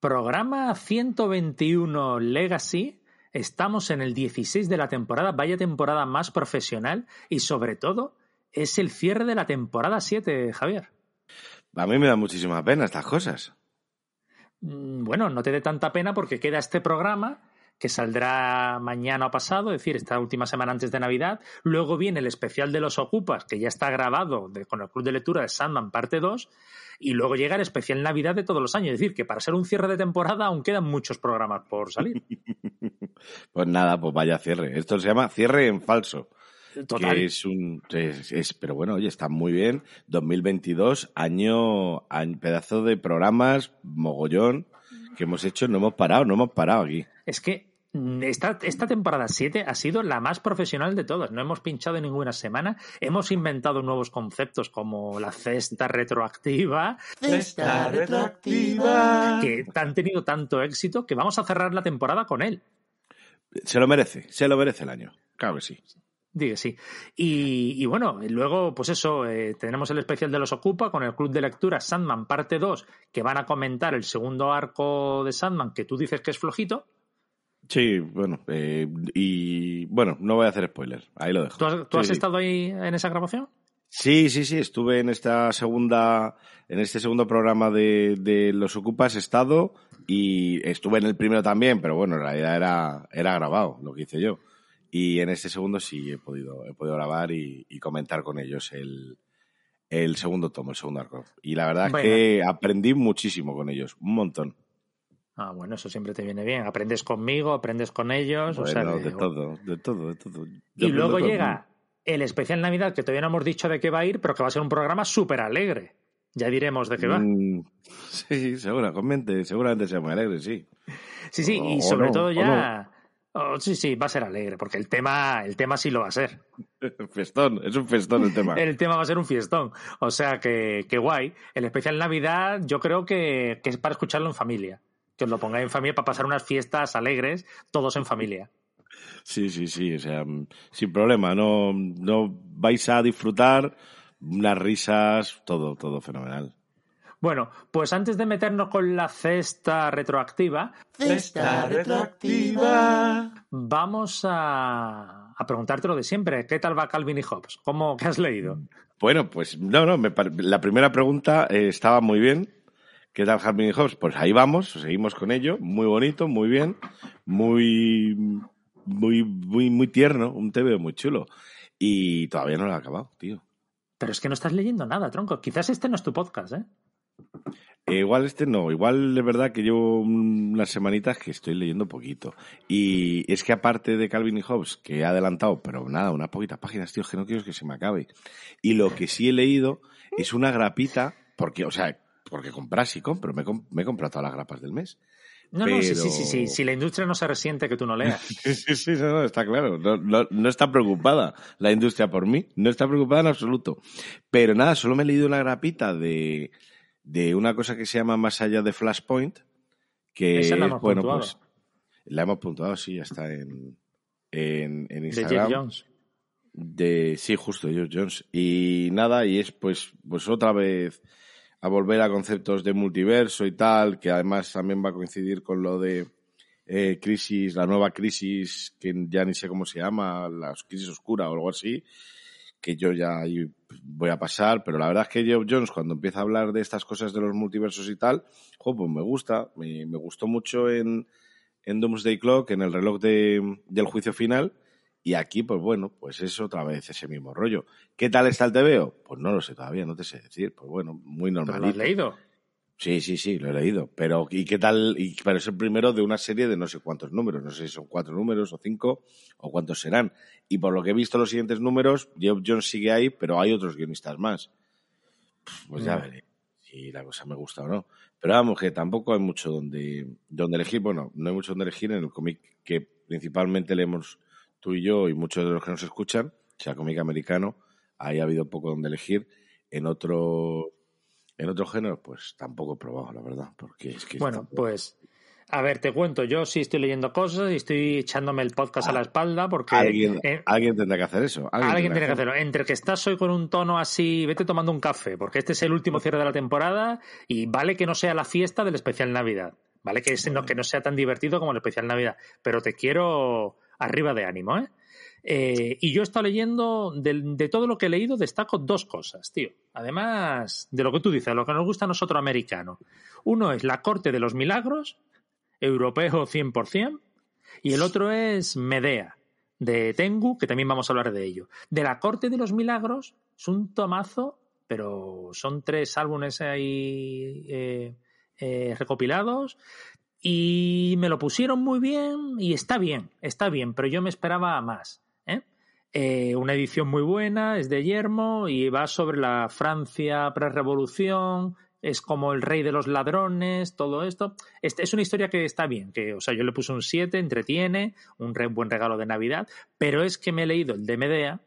Programa 121 Legacy. Estamos en el 16 de la temporada, vaya temporada más profesional y sobre todo es el cierre de la temporada 7, Javier. A mí me da muchísima pena estas cosas. Mm, bueno, no te dé tanta pena porque queda este programa que saldrá mañana o pasado, es decir, esta última semana antes de Navidad. Luego viene el especial de los Ocupas, que ya está grabado con el Club de Lectura de Sandman, parte 2. Y luego llega el especial Navidad de todos los años. Es decir, que para ser un cierre de temporada aún quedan muchos programas por salir. pues nada, pues vaya cierre. Esto se llama cierre en falso. Total. Que es un. Es, pero bueno, oye, está muy bien. 2022, año, año. Pedazo de programas, mogollón, que hemos hecho. No hemos parado, no hemos parado aquí. Es que esta, esta, temporada 7 ha sido la más profesional de todas. No hemos pinchado ninguna semana. Hemos inventado nuevos conceptos como la cesta retroactiva. Cesta retroactiva. Que han tenido tanto éxito que vamos a cerrar la temporada con él. Se lo merece, se lo merece el año. Claro que sí. Digo, sí. Y, y, bueno, luego, pues eso, eh, tenemos el especial de los Ocupa con el Club de Lectura Sandman parte 2, que van a comentar el segundo arco de Sandman, que tú dices que es flojito. Sí, bueno, eh, y bueno, no voy a hacer spoilers, ahí lo dejo. ¿Tú has, ¿tú has Sí. estado ahí en esa grabación? Sí, sí, sí, estuve en esta segunda, en este segundo programa de, de Los Ocupas, he estado y estuve en el primero también, pero bueno, en realidad era, era grabado lo que hice yo. Y en este segundo sí he podido, he podido grabar y, y comentar con ellos el, el segundo tomo, el segundo arco. Y la verdad Bueno. es que aprendí muchísimo con ellos, un montón. Ah, bueno, eso siempre te viene bien. Aprendes conmigo, aprendes con ellos. o sea, Bueno, de todo, de todo, de todo. Yo Y luego con- llega el especial Navidad, que todavía no hemos dicho de qué va a ir, pero que va a ser un programa súper alegre. Ya diremos de qué va. Mm, Sí, seguramente, seguramente sea muy alegre, sí. Sí, sí, y sobre no, todo ya. oh, sí, sí, va a ser alegre, porque el tema, el tema sí lo va a ser. Festón, es un festón el tema. El tema va a ser un fiestón. O sea que, que guay. El especial Navidad, yo creo que, que es para escucharlo en familia. Que os lo pongáis en familia para pasar unas fiestas alegres, todos en familia. Sí, sí, sí, o sea, mm, sin problema, no, no vais a disfrutar unas risas, todo, todo fenomenal. Bueno, pues antes de meternos con la cesta retroactiva, Cesta retroactiva. vamos a, a preguntarte lo de siempre. ¿Qué tal va Calvin y Hobbes? ¿Cómo qué has leído? Bueno, pues no, no, me la primera pregunta eh, estaba muy bien. ¿Qué tal Harvey Hobbs? Pues ahí vamos, seguimos con ello, muy bonito, muy bien, muy, muy, muy, muy tierno, un TV muy chulo. Y todavía no lo he acabado, tío. Pero es que no estás leyendo nada, tronco. Quizás este no es tu podcast, ¿eh? Eh, igual este no, igual es verdad que llevo unas semanitas que estoy leyendo poquito. Y es que aparte de Calvin y Hobbes, que he adelantado, pero nada, unas poquitas páginas, tío, es que no quiero que se me acabe. Y lo que sí he leído es una grapita, porque, o sea, porque compras y compro, me, he comprado todas las grapas del mes. No, no, sí, sí, sí, sí. Si la industria no se resiente que tú no leas. Sí, sí, sí, no, no, está claro. No, no, no está preocupada la industria por mí. No está preocupada en absoluto. Pero nada, solo me he leído una grapita de, de una cosa que se llama Más allá de Flashpoint. Que Esa la es, hemos bueno, puntuado. pues. La hemos puntuado, sí, ya está en, en, en de Instagram. Jeff Jones. De, sí, justo, George Jones. Y nada, y es pues, pues otra vez a volver a conceptos de multiverso y tal, que además también va a coincidir con lo de eh, crisis, la nueva crisis, que ya ni sé cómo se llama, la crisis oscura o algo así, que yo ya voy a pasar, pero la verdad es que Geoff Jones cuando empieza a hablar de estas cosas de los multiversos y tal, jo, pues me gusta, me, me gustó mucho en, en Doomsday Clock, en el reloj de, del juicio final, y aquí, pues bueno, pues es otra vez ese mismo rollo. ¿Qué tal está el TVO? Pues no lo sé todavía, no te sé decir. Pues bueno, muy ¿Pero normal. lo has leído? Sí, sí, sí, lo he leído. Pero, ¿y qué tal? Y, pero es el primero de una serie de no sé cuántos números. No sé si son cuatro números o cinco o cuántos serán. Y por lo que he visto los siguientes números, Geoff Jones sigue ahí, pero hay otros guionistas más. Pues ya Ya. veré si la cosa me gusta o no. Pero vamos, que tampoco hay mucho donde, donde elegir. Bueno, no hay mucho donde elegir en el cómic que principalmente leemos tú y yo y muchos de los que nos escuchan, sea, cómic americano. Ahí ha habido poco donde elegir. En otro, en otro género, pues tampoco he probado, la verdad. Porque es que Bueno, tampoco- pues. A ver, te cuento. Yo sí estoy leyendo cosas y estoy echándome el podcast a la espalda porque. alguien, eh, alguien tendrá que hacer eso. Alguien, Alguien tiene que hacerlo. Entre que estás hoy con un tono así, vete tomando un café, porque este es el último cierre de la temporada y vale que no sea la fiesta del especial Navidad. ¿vale? Que, no, que no sea tan divertido como el especial Navidad, pero te quiero arriba de ánimo, ¿eh? Eh, y yo he estado leyendo, de, todo lo que he leído, destaco dos cosas, tío. Además de lo que tú dices, lo que nos gusta a nosotros americano. Uno es La Corte de los Milagros, europeo 100%, y el otro es Medea, de Tengu, que también vamos a hablar de ello. De La Corte de los Milagros, es un tomazo, pero son tres álbumes ahí eh, eh, recopilados. Y me lo pusieron muy bien y está bien, está bien, pero yo me esperaba más. Eh, una edición muy buena, es de Yermo y va sobre la Francia pre-revolución, es como el rey de los ladrones, todo esto. Este, es una historia que está bien, que, o sea, yo le puse un 7, entretiene, un buen regalo de Navidad, pero es que me he leído el de Medea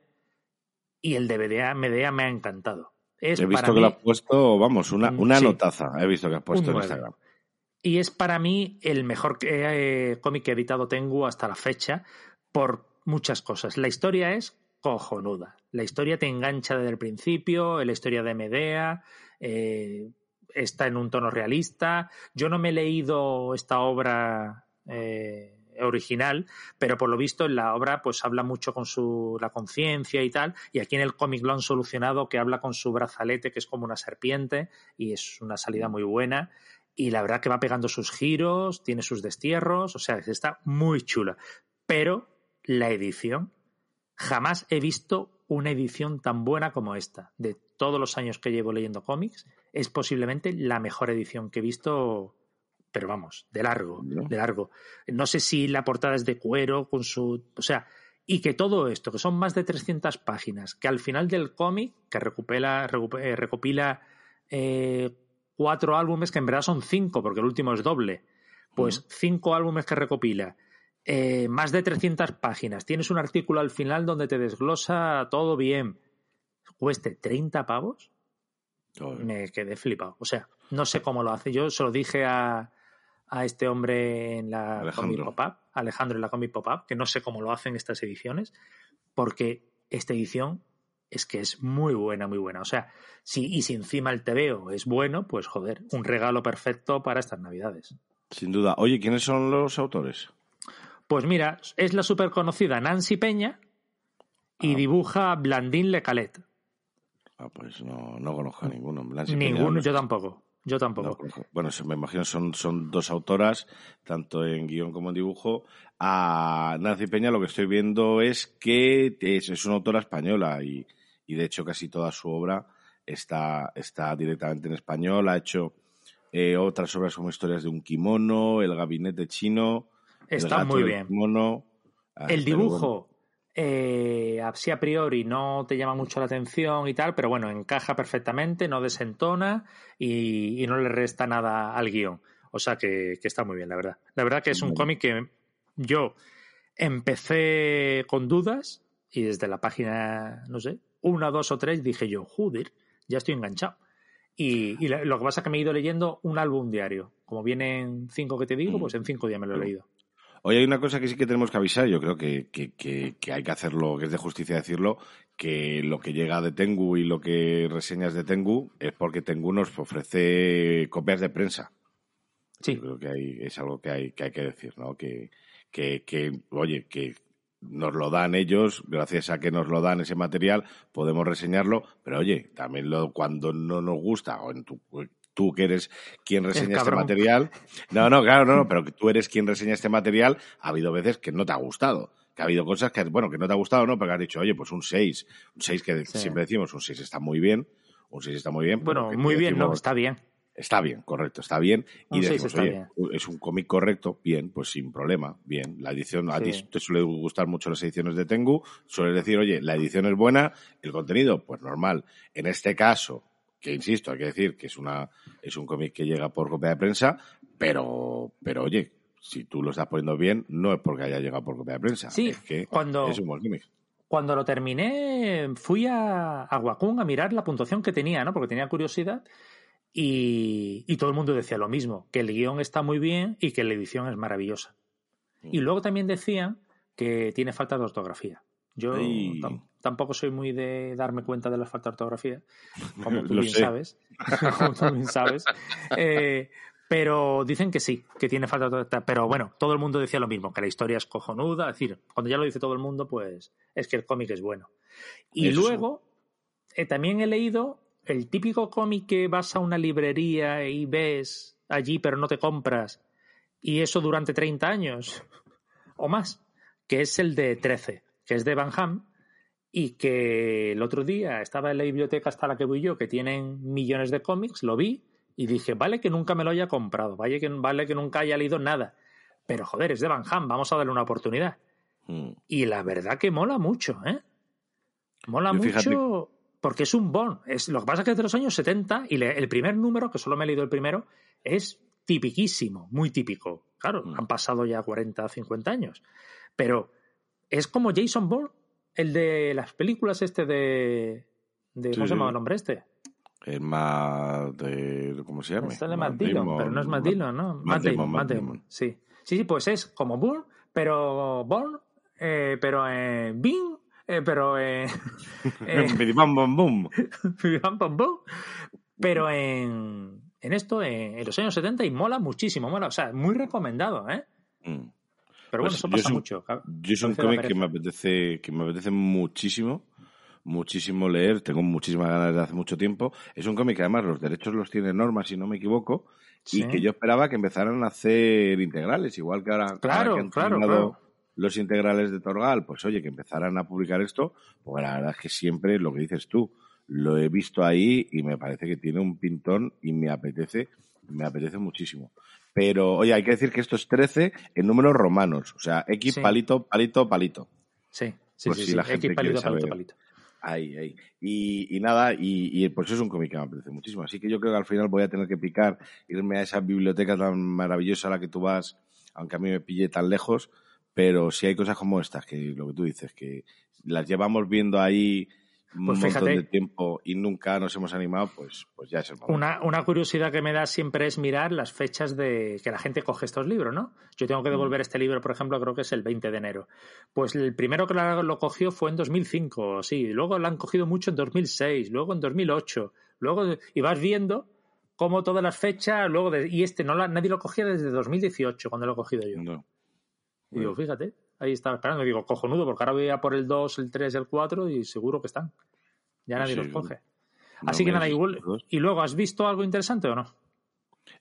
y el de Medea, Medea me ha encantado. he visto que lo has puesto, vamos, una, una notaza, he visto que has puesto en Instagram. Y es para mí el mejor eh, cómic que he editado Tengu hasta la fecha, por muchas cosas. La historia es cojonuda. La historia te engancha desde el principio, la historia de Medea, eh, está en un tono realista. Yo no me he leído esta obra eh, original, pero por lo visto en la obra pues habla mucho con su la conciencia y tal, y aquí en el cómic lo han solucionado que habla con su brazalete que es como una serpiente y es una salida muy buena y la verdad que va pegando sus giros, tiene sus destierros, o sea, está muy chula. Pero la edición. Jamás he visto una edición tan buena como esta. De todos los años que llevo leyendo cómics, es posiblemente la mejor edición que he visto, pero vamos, de largo, de largo. No sé si la portada es de cuero, con su. O sea, y que todo esto, que son más de 300 páginas, que al final del cómic, que recopila, eh, recopila eh, cuatro álbumes, que en verdad son cinco, porque el último es doble, pues cinco álbumes que recopila. Eh, más de 300 páginas, tienes un artículo al final donde te desglosa todo bien, cueste 30 pavos, me quedé flipado. O sea, no sé cómo lo hace. Yo se lo dije a, a este hombre en la Comic Pop-Up, Alejandro en la Comic Pop-Up, que no sé cómo lo hacen estas ediciones, porque esta edición es que es muy buena, muy buena. O sea, si, y si encima el TVO es bueno, pues joder, un regalo perfecto para estas navidades. Sin duda. Oye, ¿quiénes son los autores? Pues mira, es la súper conocida Nancy Peña y ah. dibuja Blandín Lecalet. Ah, pues no, no conozco a ninguno. ninguno, yo tampoco. Yo tampoco. bueno, me imagino son, son dos autoras, tanto en guion como en dibujo. A Nancy Peña lo que estoy viendo es que es, una autora española y, de hecho casi toda su obra está, está directamente en español. Ha hecho eh, otras obras como Historias de un kimono, El gabinete chino, Está muy bien. Ah, el dibujo, eh, así a priori no te llama mucho la atención y tal, pero bueno, encaja perfectamente, no desentona y, no le resta nada al guion. O sea que, está muy bien, la verdad. La verdad que es un cómic que yo empecé con dudas y desde la página, no sé, una, dos o tres dije yo, joder, ya estoy enganchado. Y, lo que pasa es que me he ido leyendo un álbum diario. Como vienen cinco que te digo, mm. pues en cinco días me lo he leído. Hoy hay una cosa que sí que tenemos que avisar, yo creo que, hay que hacerlo, que es de justicia decirlo, que lo que llega de Tengu y lo que reseñas de Tengu es porque Tengu nos ofrece copias de prensa. Sí. Yo creo que hay, es algo que hay, que hay que decir, ¿no? Que, que, oye, que nos lo dan ellos, gracias a que nos lo dan ese material, podemos reseñarlo, pero oye, también lo, cuando no nos gusta, o en tu, tú que eres quien reseña este material. No, no, claro, no, no, pero que tú eres quien reseña este material, ha habido veces que no te ha gustado. Que ha habido cosas que, bueno, que no te ha gustado, ¿no? Pero has dicho, oye, pues un 6. Un 6 que siempre decimos, un 6 está muy bien. Un 6 está muy bien. Bueno, muy bien, no, está bien. Está bien, correcto, está bien. Y decimos, oye, es un cómic correcto, bien, pues sin problema, bien. La edición, a ti te suele gustar mucho las ediciones de Tengu, sueles decir, oye, la edición es buena, el contenido, pues normal. En este caso, que insisto, hay que decir que es una es un cómic que llega por copia de prensa, pero pero oye, si tú lo estás poniendo bien, no es porque haya llegado por copia de prensa, sí, es que cuando, es un buen cómic. Cuando lo terminé, fui a, a Wacom a mirar la puntuación que tenía, ¿no? Porque tenía curiosidad. Y, y, todo el mundo decía lo mismo, que el guion está muy bien y que la edición es maravillosa. Y mm. luego también decían que tiene falta de ortografía. Yo tampoco soy muy de darme cuenta de la falta de ortografía, como tú bien sabes. como tú bien sabes. Eh, Pero dicen que sí, que tiene falta. Pero bueno, todo el mundo decía lo mismo, que la historia es cojonuda. Es decir, cuando ya lo dice todo el mundo, pues es que el cómic es bueno. Y Eso. luego, eh, también he leído el típico cómic que vas a una librería y ves allí, pero no te compras. Y eso durante 30 años o más, que es el de 13, que es de Van Ham. Y que el otro día estaba en la biblioteca hasta la que voy yo, que tienen millones de cómics, lo vi y dije, vale que nunca me lo haya comprado, vale que, vale que nunca haya leído nada. Pero joder, es de Van Ham, vamos a darle una oportunidad. Mm. Y la verdad que mola mucho, ¿eh? Mola Yo mucho fíjate- porque es un Bond. Es, lo que pasa es que es de los años 70 y le- el primer número, que solo me he leído el primero, es tipiquísimo, muy típico. Claro, Mm. han pasado ya 40, 50 años. Pero es como Jason Bourne, el de las películas este de... de Sí, ¿Cómo se llama el nombre este? El más de. ¿Cómo se llama? Este de Matt Dillon, pero no es Matt Dillon, ¿no? Matt Damon, Damon, Damon. Sí. sí, sí, pues es como Bourne, pero Bourne, eh, pero en Bing, eh, pero en... eh. Pero en, en esto, en, en los años 70, y mola muchísimo, mola. O sea, muy recomendado, ¿eh? Mm. Pero bueno, Pues eso yo pasa mucho. Yo es un cómic que me apetece, que me apetece muchísimo, muchísimo leer. Tengo muchísimas ganas desde hace mucho tiempo. Es un cómic que además los derechos los tiene Norma, si no me equivoco, Sí. y que yo esperaba que empezaran a hacer integrales, igual que ahora, Claro, ahora que han claro, claro. Los integrales de Torgal, pues oye, que empezaran a publicar esto, pues la verdad es que siempre lo que dices tú, lo he visto ahí y me parece que tiene un pintón y me apetece, me apetece muchísimo. Pero, oye, hay que decir que esto es 13 en números romanos, o sea, X Sí. palito, palito, palito. Sí, sí, sí. si sí. la gente X palito, palito, palito. Ahí, ahí. Y, y nada, y, y pues es un cómic que me apetece muchísimo. Así que yo creo que al final voy a tener que picar, irme a esa biblioteca tan maravillosa a la que tú vas, aunque a mí me pille tan lejos. Pero si hay cosas como estas, que lo que tú dices, que las llevamos viendo ahí un Pues montón fíjate. de tiempo y nunca nos hemos animado, pues, pues ya es el momento. Una, una curiosidad que me da siempre es mirar las fechas de que la gente coge estos libros, ¿no? Yo tengo que Mm. devolver este libro, por ejemplo, creo que es el 20 de enero. Pues el primero que lo cogió fue en 2005, sí. Luego lo han cogido mucho en 2006, luego en 2008. Luego, y vas viendo cómo todas las fechas, luego de- y este no la- nadie lo cogía desde 2018 cuando lo he cogido yo. No. Y digo, fíjate, ahí estaba esperando. Y digo, cojonudo, porque ahora voy a por el 2, el 3, el 4 y seguro que están. Ya nadie Sí, los coge. no Así que nada, igual. ¿Y luego has visto algo interesante o no?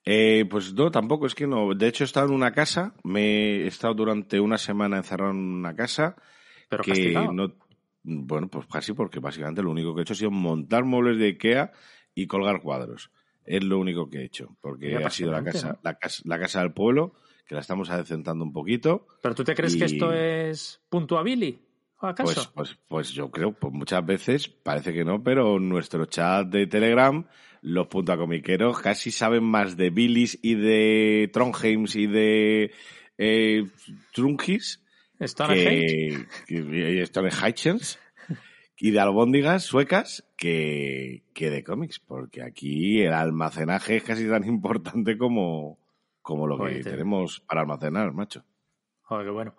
Eh, pues no, tampoco, es que no. De hecho, he estado en una casa, me he estado durante una semana encerrado en una casa Pero que castigado. no. Bueno, pues casi porque básicamente lo único que he hecho ha sido montar muebles de Ikea y colgar cuadros. Es lo único que he hecho, porque ha sido la casa, ¿no? la casa, la casa del pueblo, que la estamos adecentando un poquito. ¿Pero tú te crees que Y- esto es puntuabili? ¿O acaso? Pues, pues, pues yo creo, pues muchas veces, parece que no, pero nuestro chat de Telegram, los puntacomiqueros casi saben más de Billys y de Trondheims y de eh, Trunkis Stonehenge. que Stonehenge y de albóndigas suecas que, que de cómics, porque aquí el almacenaje es casi tan importante como, como lo que te- tenemos para almacenar, macho. Joder, qué bueno.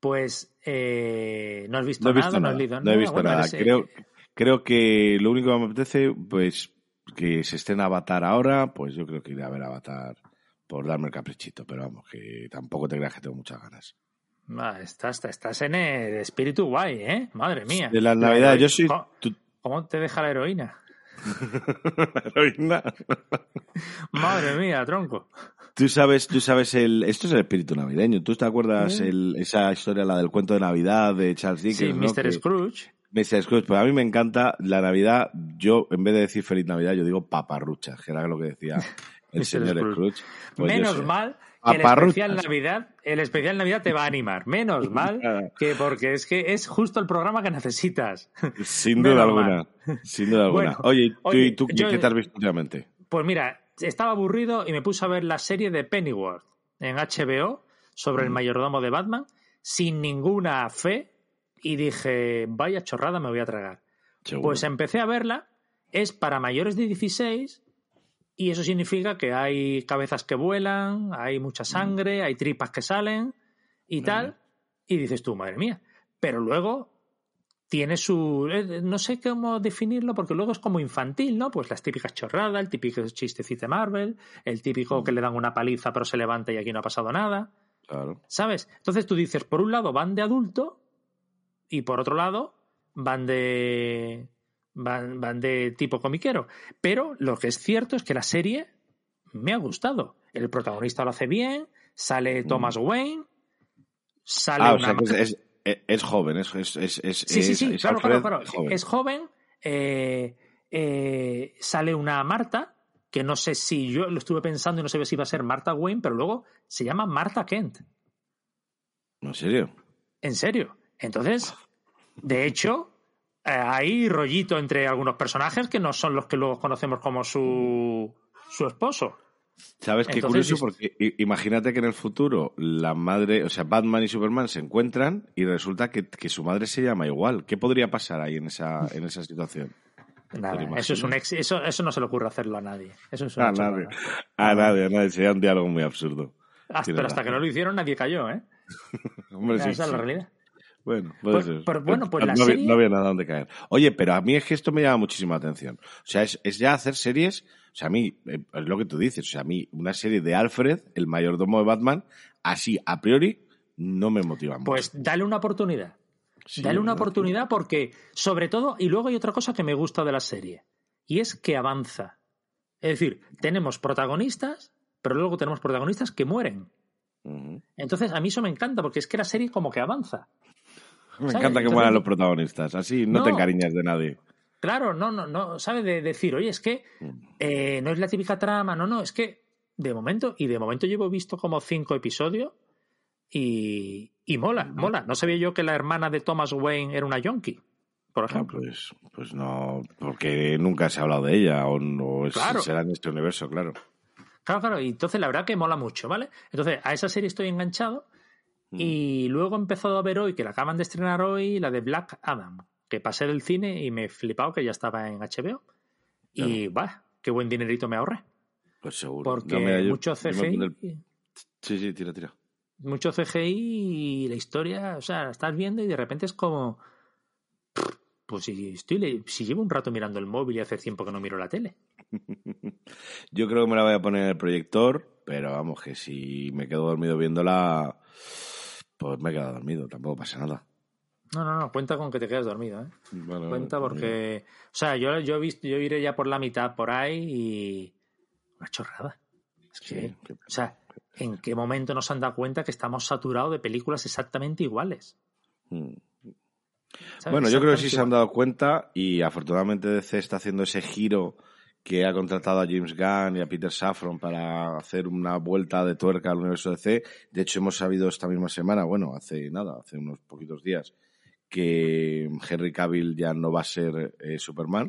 Pues eh, no has visto No he nada, visto no has nada. leído No he visto Bueno, nada. eres, eh, Creo, creo que lo único que me apetece, pues, que se estén Avatar ahora, pues yo creo que iré a ver Avatar por darme el caprichito, pero vamos, que tampoco te creas que tengo muchas ganas. ah, estás, estás en el espíritu guay, ¿eh? Madre mía. De la Navidad, yo soy... ¿Cómo, cómo te deja la heroína? heroína. Madre mía, tronco. Tú sabes, tú sabes el, esto es el espíritu navideño. ¿Tú te acuerdas el- esa historia, la del cuento de Navidad de Charles Dickens? Sí, ¿no? Mr. Que- Scrooge. Mr. Scrooge, pues a mí me encanta la Navidad. Yo, en vez de decir feliz Navidad, yo digo paparrucha, que era lo que decía el señor Scrooge. Scrooge. Pues Menos mal el especial Navidad, el especial Navidad te va a animar. Menos mal que porque es que es justo el programa que necesitas. Sin duda alguna. Sin duda alguna. Bueno, oye, ¿y tú, oye, tú yo- qué te has visto últimamente? Pues mira, estaba aburrido y me puse a ver la serie de Pennyworth en HBO sobre el Mm. mayordomo de Batman sin ninguna fe y dije, vaya chorrada me voy a tragar. Seguro. Pues empecé a verla, es para mayores de 16 y eso significa que hay cabezas que vuelan, hay mucha sangre, hay tripas que salen y tal. Y dices tú, madre mía. Pero luego tiene su. eh, No sé cómo definirlo, porque luego es como infantil, ¿no? Pues las típicas chorradas, el típico chistecito de Marvel, el típico que le dan una paliza pero se levanta y aquí no ha pasado nada. Claro. ¿Sabes? Entonces tú dices, por un lado van de adulto y por otro lado van de. Van, van de tipo comiquero. Pero lo que es cierto es que la serie me ha gustado. El protagonista lo hace bien, sale Thomas Wayne, sale Mm. Ah, o una sea que es, es, es- joven, es, es, es, es- Sí, sí, es- sí, es claro, Alfred claro, claro. joven. Es joven. eh, eh, sale una Marta, que no sé si yo lo estuve pensando y no sé si iba a ser Marta Wayne, pero luego se llama Marta Kent. ¿En serio? En serio. Entonces, de hecho, hay rollito entre algunos personajes que no son los que luego conocemos como su, su esposo. ¿Sabes qué Entonces, curioso? Porque imagínate que en el futuro la madre, o sea, Batman y Superman se encuentran y resulta que, que su madre se llama igual. ¿Qué podría pasar ahí en esa, en esa situación? Nada, ¿Te lo eso es un ex- eso, eso no se le ocurre hacerlo a nadie. Eso es A nadie. A nadie, a nadie. Sería un diálogo muy absurdo. Hasta- Tienes pero hasta que no lo hicieron nadie cayó, ¿eh? Hombre, sí, Esa es sí. la realidad. Bueno, puede Pues- ser. pero bueno, pues no, la serie- no había nada donde caer. Oye, pero a mí es que esto me llama muchísima atención. O sea, es, es ya hacer series. O sea, a mí, eh, es lo que tú dices. O sea, a mí, una serie de Alfred, el mayordomo de Batman, así, a priori, no me motiva mucho. Pues dale una oportunidad. Sí, Dale una oportunidad porque, sobre todo, y luego hay otra cosa que me gusta de la serie, y es que avanza. Es decir, tenemos protagonistas, pero luego tenemos protagonistas que mueren. Entonces, a mí eso me encanta porque es que la serie como que avanza. Me ¿Sabes? encanta que mueran los protagonistas. Así no, te encariñas de nadie. Claro, no, no, no, ¿sabe? De decir, oye, es que eh, no es la típica trama, no, no, es que de momento, y de momento llevo visto como cinco episodios y, y mola, mola. No sabía yo que la hermana de Thomas Wayne era una yonki, por Ah, ejemplo. pues, pues no, porque nunca se ha hablado de ella o no es- Claro. será en este universo, claro. Claro, claro, y entonces la verdad que mola mucho, ¿vale? Entonces, a esa serie estoy enganchado Mm. y luego he empezado a ver hoy, que la acaban de estrenar hoy, la de Black Adam, que pasé del cine y me he flipado que ya estaba en HBO. Y, va, qué buen dinerito me ahorré. Pues seguro. Porque No, yo- mucho CGI, el- Sí, sí, tira, tira. mucho CGI y la historia, o sea, la estás viendo y de repente es como... Pues si, estoy, si llevo un rato mirando el móvil y hace tiempo que no miro la tele. Yo creo que me la voy a poner en el proyector, pero vamos, que si me quedo dormido viéndola, pues me he quedado dormido, tampoco pasa nada. No, no, no, cuenta con que te quedas dormido, ¿eh? Bueno, cuenta porque o sea yo yo he visto yo iré ya por la mitad por ahí y una chorrada es que Sí, qué o sea en qué momento nos han dado cuenta que estamos saturados de películas exactamente iguales Mm. ¿sabes? Bueno, yo creo que sí se han dado cuenta y afortunadamente DC está haciendo ese giro que ha contratado a James Gunn y a Peter Safran para hacer una vuelta de tuerca al universo DC. De hecho, hemos sabido esta misma semana, bueno, hace nada, hace unos poquitos días, que Henry Cavill ya no va a ser eh, Superman.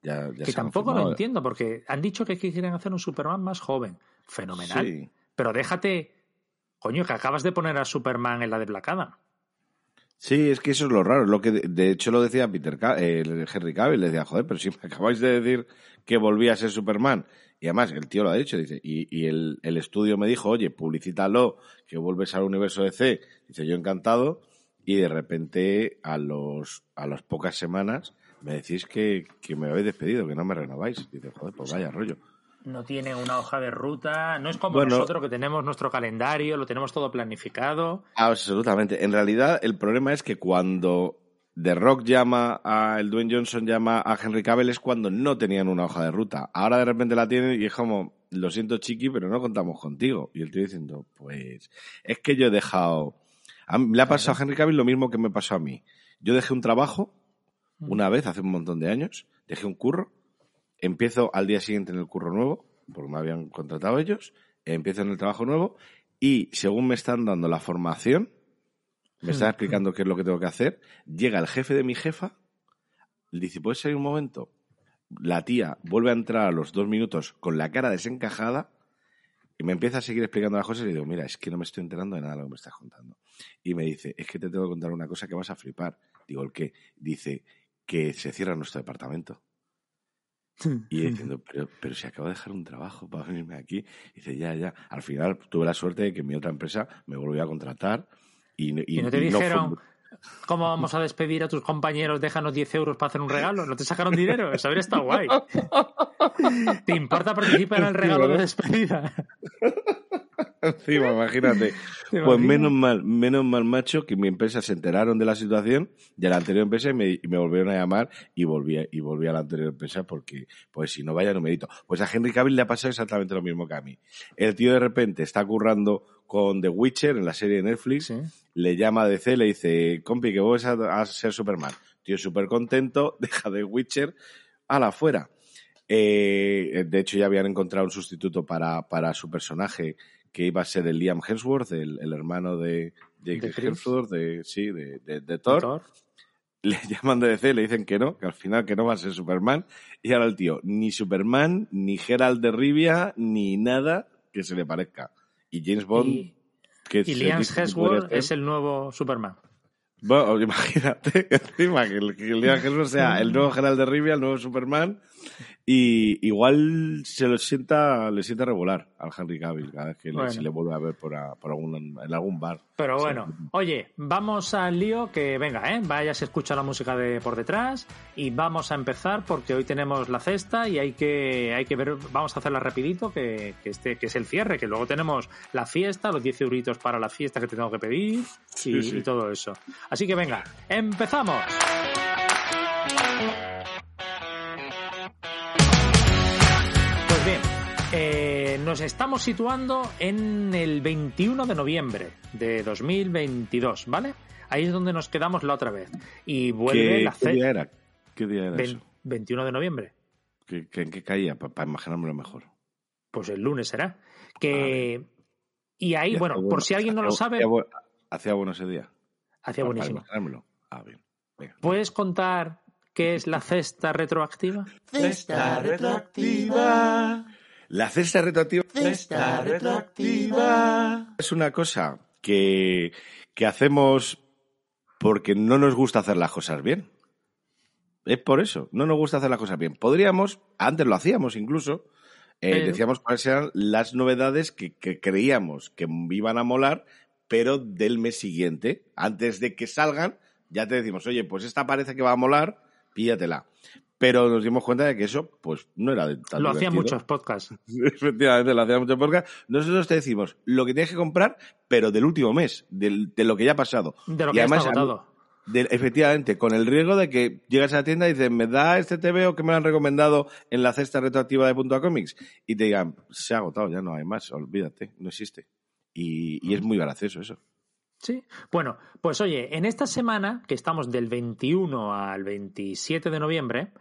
Ya, ya que tampoco lo entiendo porque han dicho que quieren hacer un Superman más joven fenomenal Sí. pero déjate coño que acabas de poner a Superman en la de Black Adam Sí, es que eso es lo raro. Lo que de, hecho lo decía Peter eh, Henry Cavill, le decía, joder, pero si me acabáis de decir que volvía a ser Superman. Y además, el tío lo ha dicho, dice, y, y el, el estudio me dijo, oye, publicítalo, que vuelves al universo de C. Dice, yo encantado. Y de repente, a los, a las pocas semanas, me decís que, que me habéis despedido, que no me renováis. Dice, joder, pues vaya rollo. No tiene una hoja de ruta no es como Bueno. nosotros que tenemos nuestro calendario lo tenemos todo planificado Absolutamente. En realidad, el problema es que cuando The Rock llama a el Dwayne Johnson llama a Henry Cavill es cuando no tenían una hoja de ruta. Ahora de repente la tienen y es como, lo siento chiqui, pero no contamos contigo. Y el tío diciendo, pues, es que yo he dejado. a mí- le ha pasado a Henry Cavill lo mismo que me pasó a mí. Yo dejé un trabajo una vez hace un montón de años, dejé un curro, empiezo al día siguiente en el curro nuevo, porque me habían contratado ellos, empiezo en el trabajo nuevo y según me están dando la formación, me están explicando qué es lo que tengo que hacer, llega el jefe de mi jefa, le dice, ¿puedes salir un momento? La tía vuelve a entrar a los dos minutos con la cara desencajada y me empieza a seguir explicando las cosas y le digo, mira, es que no me estoy enterando de nada de lo que me estás contando. Y me dice, es que te tengo que contar una cosa que vas a flipar. Digo, ¿el qué? Dice, que se cierra nuestro departamento. Y yo diciendo, pero, pero si acabo de dejar un trabajo para venirme aquí. Dice, ya, ya. Al final tuve la suerte de que mi otra empresa me volvió a contratar y, no- y- Y no te y dijeron, fue- ¿Cómo vamos a despedir a tus compañeros? Déjanos 10 euros para hacer un regalo. ¿No te sacaron dinero? Eso habría estado guay. ¿Te importa participar en el regalo de despedida? Encima, imagínate. Pues menos mal, menos mal, macho, que mi empresa se enteraron de la situación de la anterior empresa y me, y me volvieron a llamar y volví, y volví a la anterior empresa porque, pues si no vaya numerito. Pues a Henry Cavill le ha pasado exactamente lo mismo que a mí. El tío de repente está currando con The Witcher en la serie de Netflix, Sí. le llama a DC, le dice, compi, que vos a, a ser Superman. Tío súper contento, deja The Witcher a la fuera. Eh, de hecho, ya habían encontrado un sustituto para, para su personaje que iba a ser el Liam Hemsworth, el, el hermano de Jake De. Hemsworth, de, sí, de, de- de Thor. Thor. Le llaman de DC, le dicen que no, que al final que no va a ser Superman. Y ahora el tío, ni Superman, ni Geralt de Rivia, ni nada que se le parezca. Y James Bond, Y, que y Liam Hemsworth es el nuevo Superman. Bueno, imagínate, encima, que, Liam Hemsworth sea el nuevo Geralt de Rivia, el nuevo Superman, y igual se lo sienta, le sienta regular al Henry Cavill cada vez que le- se le vuelve a ver por, a- por algún, en algún bar. Pero Sí. bueno, oye, vamos al lío, que venga, ¿eh? Vaya, se escucha la música de por detrás y vamos a empezar porque hoy tenemos la cesta y hay que, hay que ver, vamos a hacerla rapidito, que, que, este, que es el cierre, que luego tenemos la fiesta, los 10 euritos para la fiesta que te tengo que pedir y, Sí, sí. y todo eso. Así que venga, empezamos. Nos estamos situando en el 21 de noviembre de 2022, ¿vale? Ahí es donde nos quedamos la otra vez. Y vuelve ¿Qué, la qué fe- día era? ¿Qué día era Ve- eso? 21 de noviembre. ¿Qué, qué- en qué caía? Para imaginármelo mejor. Pues el lunes será. Que. Y ahí, Y bueno, por si alguien no lo sabe, Hacía, bu- hacía bueno ese día. hacía Para buenísimo. imaginármelo. Ah, bien. Venga. ¿Puedes contar qué es la cesta retroactiva? Cesta retroactiva. La cesta retroactiva Cesta retroactiva. es una cosa que, que hacemos porque no nos gusta hacer las cosas bien. Es por eso, no nos gusta hacer las cosas bien. Podríamos, antes lo hacíamos incluso, eh, Pero- decíamos cuáles eran las novedades que, que creíamos que iban a molar, pero del mes siguiente. Antes de que salgan, ya te decimos, oye, pues esta parece que va a molar, píllatela. Pero nos dimos cuenta de que eso, pues, no era tan Lo hacían muchos podcasts. Efectivamente, lo hacíamos mucho podcast. Nosotros te decimos lo que tienes que comprar, pero del último mes, del- de lo que ya ha pasado. De lo Y que ya además, está a mí- agotado. de- efectivamente, con el riesgo de que llegas a la tienda y dices, ¿me da este TVO que me lo han recomendado en la cesta retroactiva de Punto a Comics? Y te digan, se ha agotado, ya no hay más, olvídate, no existe. Y, y es muy gracioso eso. Sí. Bueno, pues oye, en esta semana, que estamos del 21 al 27 de noviembre,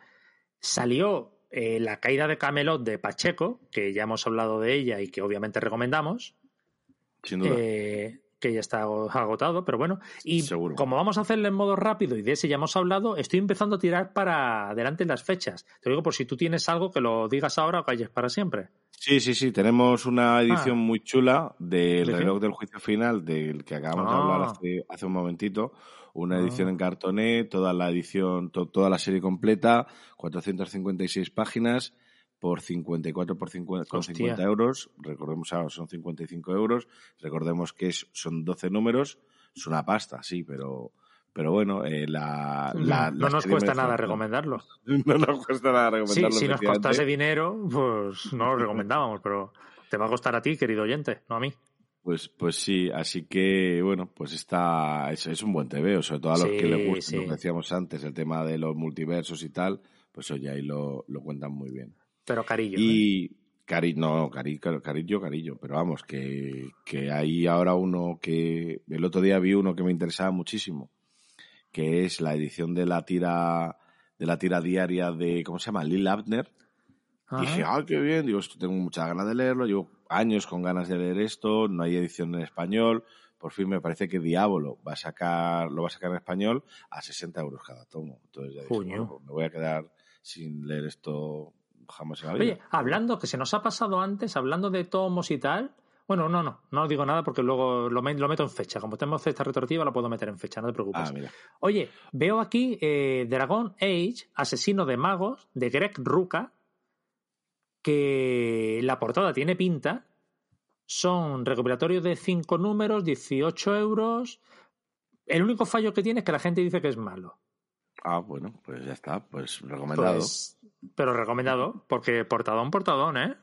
salió eh, la caída de Camelot de Pacheco, que ya hemos hablado de ella y que obviamente recomendamos, Sin duda. eh, que ya está ago- agotado, pero bueno. Y Seguro. como vamos a hacerlo en modo rápido y de ese ya hemos hablado, estoy empezando a tirar para adelante las fechas. Te digo por si tú tienes algo que lo digas ahora o calles para siempre. Sí, sí, sí. Tenemos una edición muy chula del Ah. Reloj del juicio final, del que acabamos de Ah. hablar hace, hace un momentito. Una Ah. edición en cartoné, toda la edición, to- toda la serie completa, 456 páginas por 54 por 50, con Hostia. 50 euros. Recordemos ahora, son 55 euros. Recordemos que es- son 12 números. Es una pasta, sí, pero, pero bueno, eh, la, la- no nos cuesta nada pena. recomendarlo. No nos cuesta nada Sí, recomendarlo. si nos costase dinero, pues no lo recomendábamos, pero te va a costar a ti, querido oyente, no a mí. Pues, pues sí, así que bueno, pues está, es, es un buen TV, sobre todo a los Sí, que les gusta sí. lo que decíamos antes, el tema de los multiversos y tal, pues oye, ahí lo, lo cuentan muy bien. Pero carillo. ¿eh? Y Cari, no, Cari, Cari- Carillo, Carillo, pero vamos, que, que hay ahora uno que, el otro día vi uno que me interesaba muchísimo, que es la edición de la tira, de la tira diaria de, ¿cómo se llama? Lil Abner, Ajá. Dije, ah, qué bien, digo, esto tengo muchas ganas de leerlo, llevo años con ganas de leer esto, no hay edición en español, por fin me parece que Diablo va a sacar, lo va a sacar en español a 60 euros cada tomo. Entonces ya dije, bueno, pues me voy a quedar sin leer esto jamás en la vida. Oye, hablando, que se nos ha pasado antes, hablando de tomos y tal. Bueno, no, no, no digo nada porque luego lo, me- lo meto en fecha. Como tenemos cesta retroactiva, lo puedo meter en fecha, no te preocupes. ah, mira. Oye, veo aquí eh, Dragon Age, Asesino de Magos, de Greg Ruca, que la portada tiene pinta. Son recopilatorios de 5 números, 18 euros. El único fallo que tiene es que la gente dice que es malo. Ah, bueno, pues ya está, pues recomendado. Pues, pero recomendado, porque portadón, portadón, ¿eh?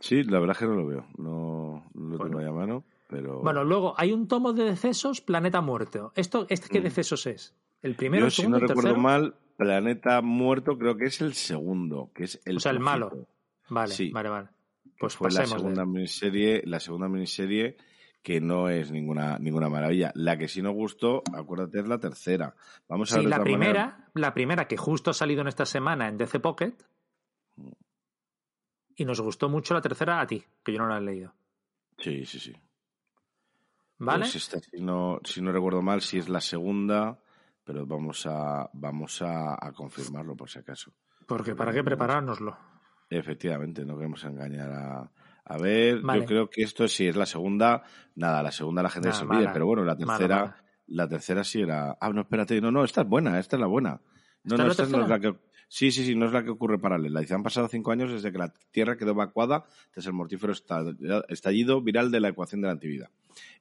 Sí, la verdad es que no lo veo, no, no lo tengo ahí a mano, pero... Bueno, luego hay un tomo de decesos, Planeta Muerto. ¿Esto, este qué Mm. decesos es? ¿El primero, Yo, el si segundo, no el recuerdo tercero? mal, Planeta Muerto creo que es el segundo, que es el O sea, el malo. Vale, Sí. vale, vale. Pues fue la segunda miniserie, la segunda miniserie que no es ninguna, ninguna maravilla. La que sí nos gustó, acuérdate, es la tercera. Vamos a Sí, ver la otra primera, manera. la primera que justo ha salido en esta semana en DC Pocket. Y nos gustó mucho la tercera a ti, que yo no la he leído. Sí, sí, sí. ¿Vale? Pues esta, si, no, si no recuerdo mal, si es la segunda, pero vamos a, vamos a, a confirmarlo por si acaso. Porque para qué preparárnoslo. Efectivamente, no queremos engañar a. A ver, Vale. yo creo que esto sí es la segunda. Nada, la segunda la gente se olvide, mala. pero bueno, la tercera, mala. la tercera sí era. Ah, no, espérate, no, no, esta es buena, esta es la buena. No, ¿Esta no, esta no es la que. Sí, sí, sí, no es la que ocurre paralela. Dice, han pasado cinco años desde que la Tierra quedó evacuada tras el mortífero esta- estallido viral de la ecuación de la antividad.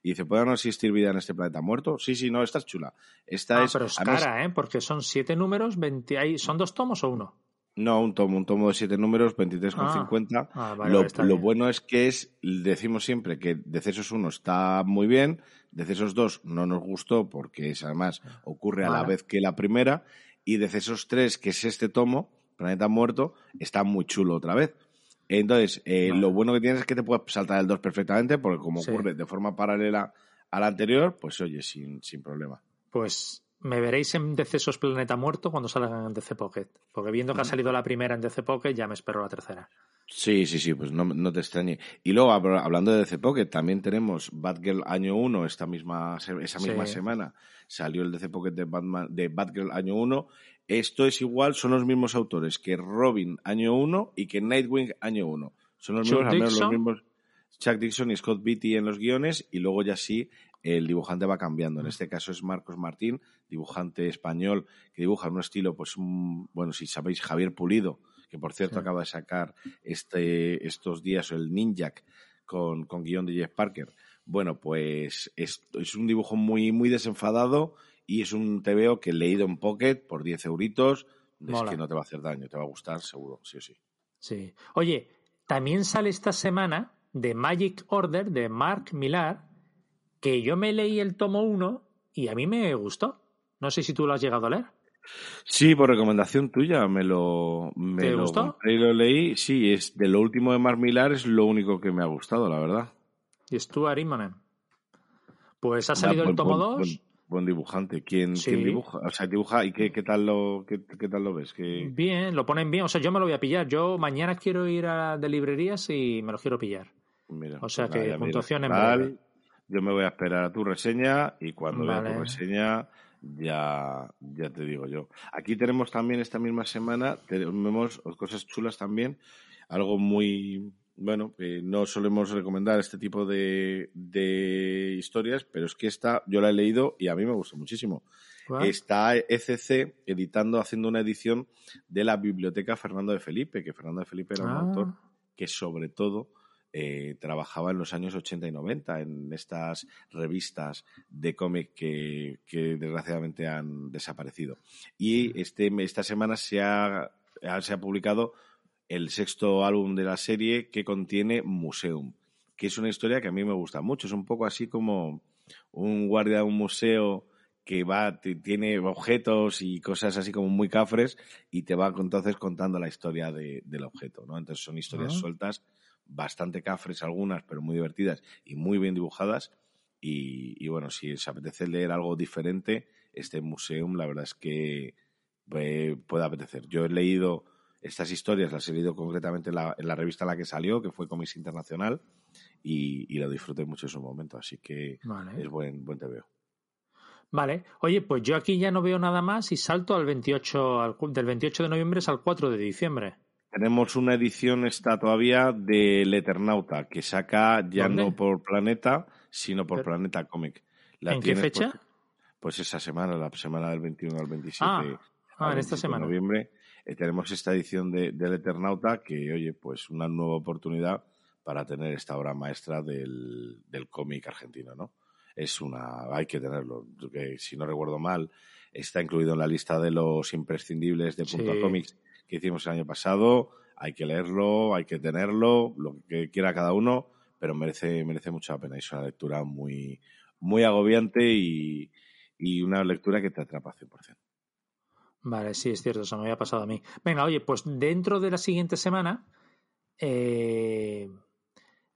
Y dice, ¿puede no existir vida en este planeta muerto? Sí, sí, no, esta es chula. Esta Ah, es. pero es cara, ¿eh? Porque son siete números, 20... hay- ¿son dos tomos o uno? No, un tomo, un tomo de siete números, 23,50. Ah, vale, lo vale, lo bueno es que es, decimos siempre que Decesos 1 está muy bien, Decesos 2 no nos gustó porque es además ocurre a la vez que la primera, y Decesos 3, que es este tomo, Planeta Muerto, está muy chulo otra vez. Entonces, eh, lo bueno que tienes es que te puedes saltar el 2 perfectamente, porque como Sí. ocurre de forma paralela a la anterior, pues oye, sin, sin problema. Pues me veréis en Decesos Planeta Muerto cuando salgan en DC Pocket. Porque viendo que ha salido la primera en DC Pocket, ya me espero la tercera. Sí, sí, sí, pues no, no te extrañe. Y luego, habl- hablando de DC Pocket, también tenemos Batgirl año 1, esta misma, esa misma Sí. semana salió el DC Pocket de, Batman, de Batgirl año 1. Esto es igual, son los mismos autores que Robin año 1 y que Nightwing año 1. Son los mismos, al menos los mismos Chuck Dixon y Scott Beatty en los guiones y luego ya sí el dibujante va cambiando. En este caso es Marcos Martín, dibujante español que dibuja en un estilo, pues, un- bueno, si sabéis, Javier Pulido, que por cierto Sí. acaba de sacar este, estos días el Ninjak con, con guion de Jeff Parker. Bueno, pues es, es un dibujo muy, muy desenfadado y es un TVO que he leído en Pocket por 10 euritos. Es Mola. que no te va a hacer daño, te va a gustar seguro, sí o sí. Sí. Oye, también sale esta semana de Magic Order de Mark Millar, que yo me leí el tomo 1 y a mí me gustó. No sé si tú lo has llegado a leer. Sí, por recomendación tuya me lo, me ¿Te lo gustó? y lo leí. Sí, es de lo último de Mark Millar es lo único que me ha gustado, la verdad. Y Stuart Immonen. Pues ha salido Buen- el tomo buen- 2. Buen, buen dibujante. ¿Quién, Sí. quién dibuja? O sea, dibuja y qué, qué tal lo qué, qué tal lo ves? ¿Qué- Bien, lo ponen bien. O sea, yo me lo voy a pillar. Yo mañana quiero ir a de librerías y me lo quiero pillar. Mira, O sea pues nada, que me puntuación en tal. breve. Yo me voy a esperar a tu reseña y cuando vea Vale. tu reseña ya, ya te digo yo. Aquí tenemos también esta misma semana, tenemos cosas chulas también, algo muy, bueno, que no solemos recomendar este tipo de, de historias, pero es que esta yo la he leído y a mí me gustó muchísimo. Está ECC editando, haciendo una edición de la biblioteca Fernando de Felipe, que Fernando de Felipe era un Ah, autor que sobre todo eh, trabajaba en los años 80 y 90 en estas revistas de cómic que, que desgraciadamente han desaparecido. Y este, esta semana se ha, se ha publicado el sexto álbum de la serie que contiene Museum, que es una historia que a mí me gusta mucho. Es un poco así como un guardia de un museo que va, tiene objetos y cosas así como muy cafres y te va entonces contando la historia de- del objeto, ¿no? Entonces son historias Ah. sueltas, bastante cafres algunas, pero muy divertidas y muy bien dibujadas. Y, y bueno, si os apetece leer algo diferente, este museum la verdad es que eh, puede apetecer. Yo he leído estas historias, las he leído concretamente en la, en la revista en la que salió, que fue Comics Internacional, y, y lo disfruté mucho en su momento, así que Vale. es buen, buen TVO. Vale. Oye, pues yo aquí ya no veo nada más y salto al 28, al del 28 de noviembre al 4 de diciembre. Tenemos una edición esta todavía del Eternauta, que saca ya ¿Dónde? no por Planeta, sino por Pero- Planeta Comic. La ¿En qué fecha? Pues, pues esa semana, la semana del 21 al 27. Ah, ah, en esta 27 de semana. noviembre, eh, tenemos esta edición de, del Eternauta, que, oye, pues una nueva oportunidad para tener esta obra maestra del, del cómic argentino, ¿no? es una, hay que tenerlo. Que, si no recuerdo mal, está incluido en la lista de los imprescindibles de Punto Sí. Comics que hicimos el año pasado. Hay que leerlo, hay que tenerlo, lo que quiera cada uno, pero merece, merece mucha pena. Es una lectura muy, muy agobiante y, y una lectura que te atrapa 100%. Vale, sí, es cierto, eso me había pasado a mí. Venga, oye, pues dentro de la siguiente semana eh,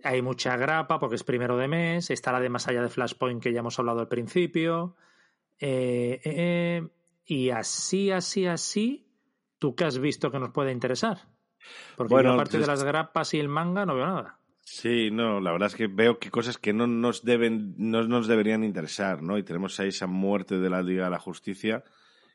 hay mucha grapa porque es primero de mes, está la de más allá de Flashpoint que ya hemos hablado al principio. eh, eh, y así, así, así, ¿tú qué has visto que nos puede interesar? Porque Bueno, aparte de las grapas y el manga no veo nada. Sí, no, la verdad es que veo que cosas que no nos deben, no nos deberían interesar, ¿no? Y tenemos ahí esa muerte de la Liga de la Justicia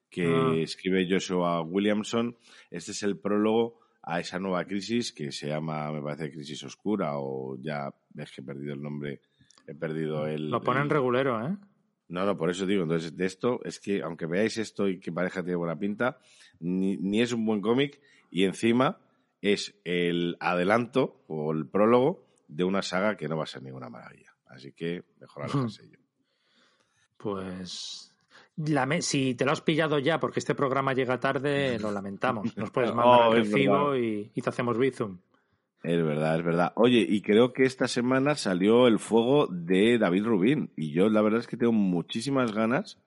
que Ah. escribe Joshua Williamson. Este es el prólogo a esa nueva crisis que se llama, me parece, Crisis Oscura o ya ves que he perdido el nombre, he perdido el... Lo ponen el- regulero, ¿eh? No, no, por eso digo, entonces de esto es que aunque veáis esto y que pareja tiene buena pinta, ni, ni es un buen cómic y encima es el adelanto o el prólogo de una saga que no va a ser ninguna maravilla. Así que mejor alejarse yo. Pues la si te lo has pillado ya porque este programa llega tarde, lo lamentamos. Nos puedes Oh, mandar el es recibo y, y te hacemos bizum. Es verdad, es verdad. Oye, y creo que esta semana salió el fuego de David Rubín y yo la verdad es que tengo muchísimas ganas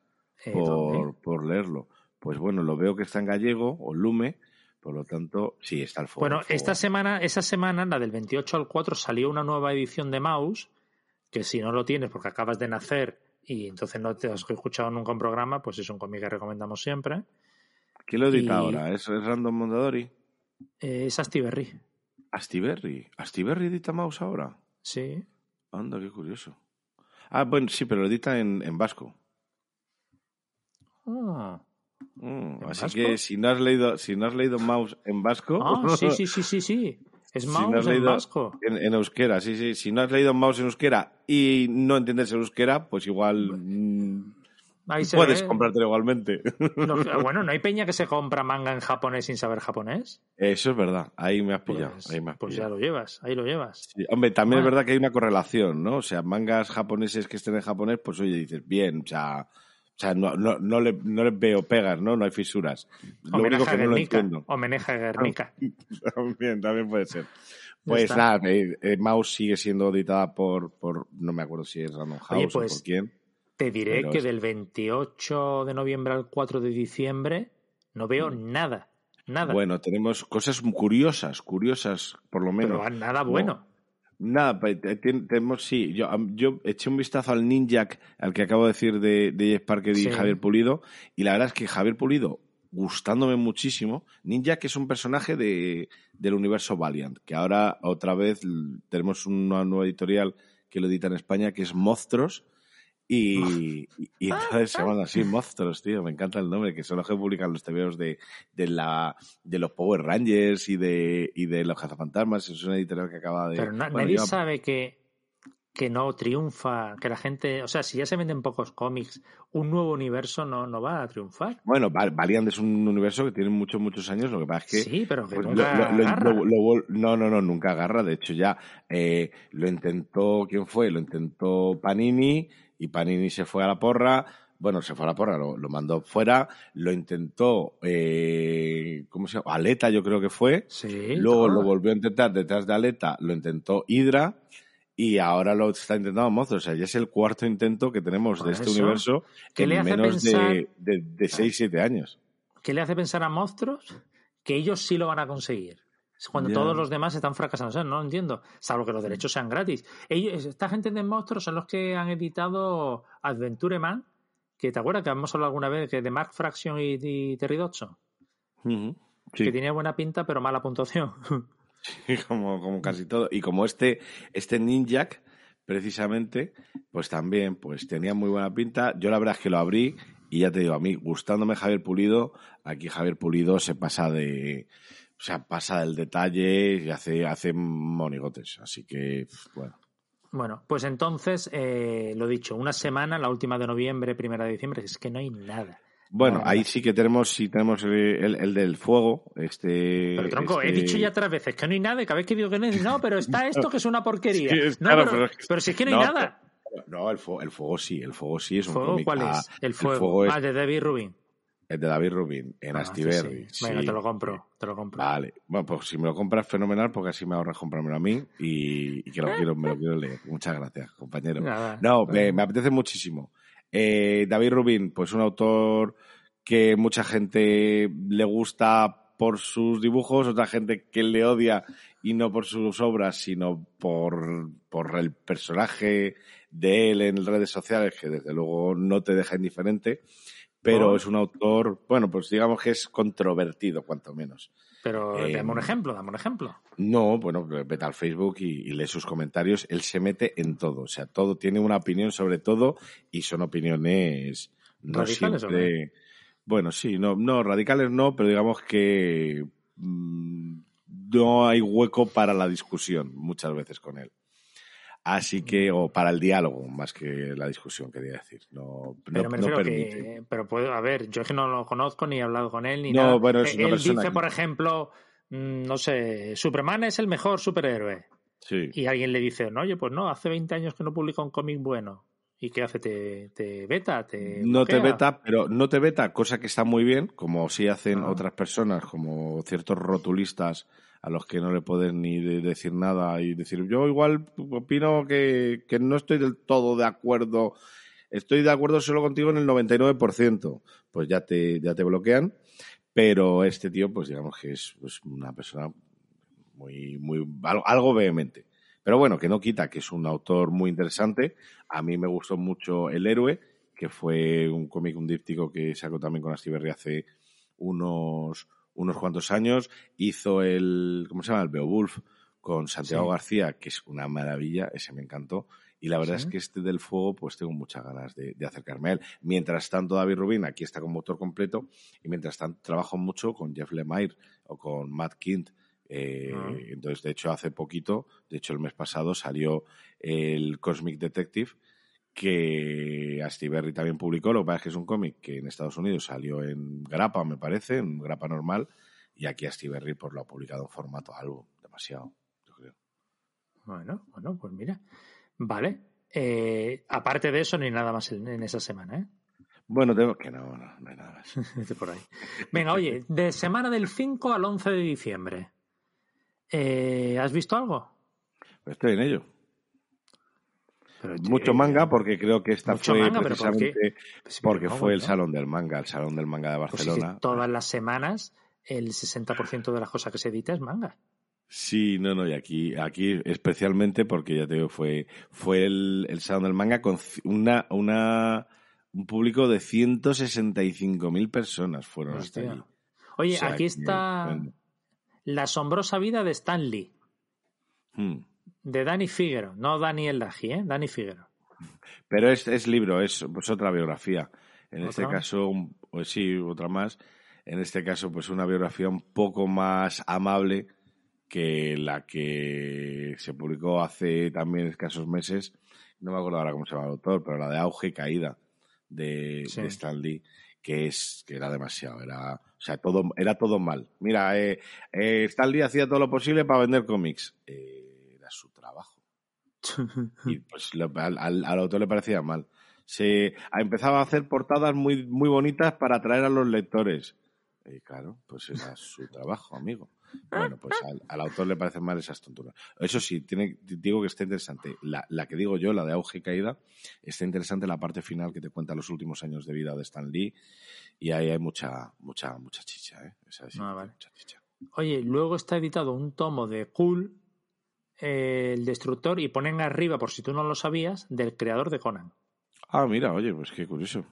por, por leerlo. Pues bueno, lo veo que está en gallego o lume, por lo tanto, sí, está el fuego. Bueno, el fuego. esta semana, esa semana, la del 28 al 4, salió una nueva edición de Mouse, que si no lo tienes porque acabas de nacer y entonces no te has escuchado nunca un programa, pues es un cómic que recomendamos siempre. ¿Quién lo edita y- ahora? ¿Es, es Random Mondadori? Eh, es Astiberri. Astiberri. ¿Astiberri edita Mouse ahora? Sí. Anda, qué curioso. Ah, bueno, sí, pero lo edita en, en vasco. Ah, Mm, ¿En así vasco? que si no has leído, si no has leído Mouse en vasco, Ah, sí, sí, sí, sí, sí. Es Si Mouse no has en leído- vasco. en, en euskera, sí, sí. Si no has leído Mouse en euskera y no entiendes el euskera, pues igual mm, Ahí se puedes ve. comprártelo igualmente. Bueno, ¿no hay peña que se compra manga en japonés sin saber japonés? Eso es verdad. Ahí me has pillado. Pues, ahí me has pues ya lo llevas, ahí lo llevas. Sí, Hombre, también es verdad que hay una correlación, ¿no? O sea, mangas japoneses que estén en japonés, pues oye, dices, bien, o sea, o sea no, no, no, le, no les veo pegas, ¿no? No hay fisuras. Lo único Homenaje a que no lo entiendo. Homenaje a Guernica. También, también puede ser. Pues nada, eh, eh, Mouse sigue siendo editada por, por, no me acuerdo si es Random House Oye, o pues, por quién. Te diré que del 28 de noviembre al 4 de diciembre no veo nada. Nada. Mm. Bueno, tenemos cosas curiosas, curiosas, por lo menos. pero nada bueno. Nada, tenemos, sí. Yo, yo eché un vistazo al Ninjak, al que acabo de decir de, de Jeff Parker y Sí. Javier Pulido, y la verdad es que Javier Pulido, gustándome muchísimo, Ninjak es un personaje de, del universo Valiant, que ahora otra vez tenemos una nueva editorial que lo edita en España, que es Monstros, y, y, y entonces se llaman así Monstros, tío, me encanta el nombre, que son los que publican los tebeos de, de, la, de los Power Rangers y de, y de los cazafantasmas, es una editorial que acaba de... Pero bueno, nadie lleva- sabe que, que no triunfa, que la gente, o sea, si ya se venden pocos cómics, un nuevo universo no, no va a triunfar. Bueno, Val- Valiant es un universo que tiene muchos, muchos años. Lo que pasa es que. sí, pero que pues, nunca lo- lo- lo- agarra. lo- no, no, no, nunca agarra. De hecho, ya eh, lo intentó. ¿Quién fue? Lo intentó Panini y Panini se fue a la porra. Bueno, se fue a la porra, lo, lo mandó fuera. Lo intentó. Eh, ¿Cómo se llama? Aleta, yo creo que fue. Sí, Luego lo volvió a intentar detrás de Aleta, lo intentó Hydra. Y ahora lo está intentando Monstruos. O sea, ya es el cuarto intento que tenemos Por de este eso. universo ¿Qué en le hace menos pensar- de, de, de 6-7 años. ¿Qué le hace pensar a monstruos que ellos sí lo van a conseguir? Cuando todos los demás están fracasando. O sea, no lo entiendo. Salvo que los derechos sean gratis. Ellos, esta gente de monstruos son los que han editado Adventure Man, que te acuerdas que hemos hablado alguna vez que de Mark Fraction y, y Terry Dodson. Sí, que tenía buena pinta pero mala puntuación. como, como casi todo. Y como este, este Ninjak, precisamente, pues también pues tenía muy buena pinta. Yo la verdad es que lo abrí y ya te digo, a mí, gustándome Javier Pulido, aquí Javier Pulido se pasa de... O sea, pasa del detalle y hace, hace monigotes. Así que, bueno. Bueno, pues entonces, eh, lo dicho, una semana, la última de noviembre, primera de diciembre, es que no hay nada. Bueno, Nada. ahí sí que tenemos, sí tenemos el, el- el del fuego, este... Pero tronco, he este- dicho ya tres veces que no hay nada y cada vez que digo que no hay, no, pero está esto que es una porquería. Sí, es- no, claro, pero, pero es que- pero si es que no hay nada. No, el fuego, el fuego sí, el fuego sí es un ¿Fuego cómic. cuál Ah, es? El fuego. es Ah, de David Rubin. El de David Rubin, en Ah, Astiberri. sí, sí. Venga, sí. te lo compro, te lo compro. Vale, bueno, pues si me lo compras, fenomenal, porque así me ahorras comprármelo a mí y, y que lo quiero, me lo quiero leer. Muchas gracias, compañero. Nada. No, me, me apetece muchísimo. Eh, David Rubin, pues un autor que mucha gente le gusta por sus dibujos, otra gente que le odia y no por sus obras, sino por, por el personaje de él en redes sociales, que desde luego no te deja indiferente, pero Oh. es un autor, bueno, pues digamos que es controvertido, cuanto menos. Pero Eh, dame un ejemplo, dame un ejemplo. No, bueno, vete al Facebook y, y lee sus comentarios. Él se mete en todo, o sea, todo tiene una opinión sobre todo y son opiniones no ¿Radicales siempre. Bueno, sí, no, no radicales no, pero digamos que mm, no hay hueco para la discusión muchas veces con él. Así que, o para el diálogo, más que la discusión, quería decir. No, Pero no, me no permite. que. Pero puedo, a ver, yo es que no lo conozco ni he hablado con él ni No, nada. bueno, es Eh, una él dice, que- por ejemplo, mm, no sé, Superman es el mejor superhéroe. Sí. Y alguien le dice, no, oye, pues no, hace 20 años que no publica un cómic bueno. ¿Y qué hace? ¿Te, te beta? ¿Te No te beta, pero no te beta, cosa que está muy bien, como sí hacen Ah. otras personas, como ciertos rotulistas a los que no le pueden ni de- decir nada y decir, yo igual opino que, que no estoy del todo de acuerdo, estoy de acuerdo solo contigo en el 99%, pues ya te, ya te bloquean, pero este tío, pues digamos que es pues, una persona muy, muy, algo, algo vehemente. Pero bueno, que no quita que es un autor muy interesante. A mí me gustó mucho El Héroe, que fue un cómic, un díptico que sacó también con Astiberri hace unos, unos cuantos años. Hizo el, ¿cómo se llama? El Beowulf con Santiago Sí. García, que es una maravilla, ese me encantó. Y la verdad Sí. es que este del fuego, pues tengo muchas ganas de, de acercarme a él. Mientras tanto, David Rubin aquí está como autor completo y mientras tanto trabajo mucho con Jeff Lemire o con Matt Kint. Eh, Ah. Entonces, de hecho, hace poquito, de hecho el mes pasado, salió el Cosmic Detective, que Astiberri también publicó. Lo que pasa es que es un cómic que en Estados Unidos salió en grapa, me parece, en grapa normal, y aquí Astiberri pues, lo ha publicado en formato álbum, demasiado, yo creo. Bueno, bueno, pues mira. Vale. Eh, aparte de eso, ni nada más en, en esa semana, ¿eh? Bueno, tengo que no, no, no hay nada más. Por ahí. Venga, oye, de semana del 5 al 11 de diciembre. Eh, ¿Has visto algo? Estoy en ello. Pero, Mucho eh, manga, porque creo que esta fue precisamente pues, porque fue el. Salón del Manga, el Salón del Manga de Pues Barcelona. todas las semanas el 60% de las cosas que se edita es manga. Sí, no, no, y aquí, aquí especialmente porque ya te digo, fue, fue el, el Salón del Manga con una, una, un público de 165.000 personas fueron hasta allí. Oye, O sea aquí que, está bueno. La asombrosa vida de Stan Lee, Hmm. De Danny Figueroa, no Daniel Daji, ¿eh? Danny Figueroa. Pero es, es libro, es pues otra biografía. En este caso, pues sí, otra más. En este caso, pues una biografía un poco más amable que la que se publicó hace también escasos meses. No me acuerdo ahora cómo se llama el autor, pero la de Auge y Caída de, Sí. de Stan Lee, que es que era demasiado, era, o sea, todo, era todo mal. Mira, eh, eh, Stan Lee hacía todo lo posible para vender cómics. Eh, y pues al, al- al autor le parecía mal. Se empezaba a hacer portadas muy, muy bonitas para atraer a los lectores. Y claro, pues era su trabajo, amigo. Bueno, pues al, al autor le parecen mal esas tonturas. Eso sí, tiene, digo que está interesante. La, la que digo yo, la de auge y caída, está interesante la parte final que te cuenta los últimos años de vida de Stan Lee. Y ahí hay mucha, mucha, mucha chicha, ¿eh? Esa sí, Ah, vale. mucha chicha. Oye, luego está editado un tomo de Cool, eh, el destructor, y ponen arriba, por si tú no lo sabías, del creador de Conan. Ah, mira, oye, pues qué curioso.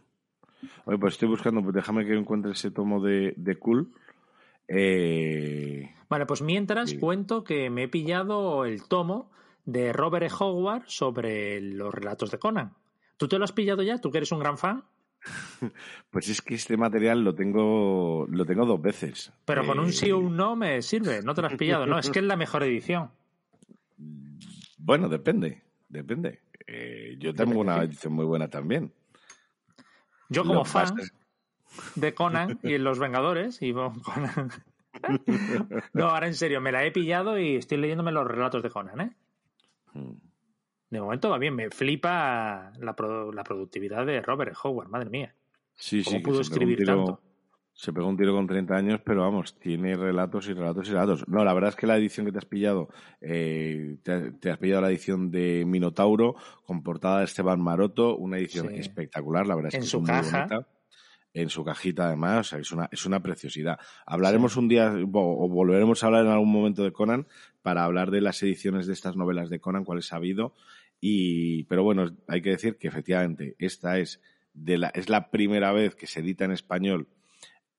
Oye, pues estoy buscando, pues déjame que encuentre ese tomo de, de Cool. Eh, Vale, pues mientras Sí. cuento que me he pillado el tomo de Robert E. Howard sobre los relatos de Conan. ¿Tú te lo has pillado ya? ¿Tú que eres un gran fan? pues es que este material lo tengo, lo tengo dos veces. Pero con un Eh, sí o un no me sirve, no te lo has pillado. No, es que es la mejor edición. Bueno, depende, depende. Eh, yo tengo Depende, una edición muy buena también. Yo como que fan de Conan y Los Vengadores y Conan. No, ahora en serio, me la he pillado y estoy leyéndome los relatos de Conan, ¿eh? Mm. De momento va bien. Me flipa la, pro- la productividad de Robert Howard, madre mía. Sí, ¿Cómo sí, pudo escribir tiro- tanto? Se pegó un tiro con 30 años, pero vamos, tiene relatos y relatos y relatos. No, la verdad es que la edición que te has pillado, eh, te, te has pillado la edición de Minotauro con portada de Esteban Maroto, una edición Sí. espectacular, la verdad es En que es muy caja. bonita. En su cajita, además, o sea, es una, es una preciosidad. Hablaremos un día, o o volveremos a hablar en algún momento de Conan, para hablar de las ediciones de estas novelas de Conan, cuáles ha habido. Y, pero bueno, hay que decir que efectivamente esta es, de la, es la primera vez que se edita en español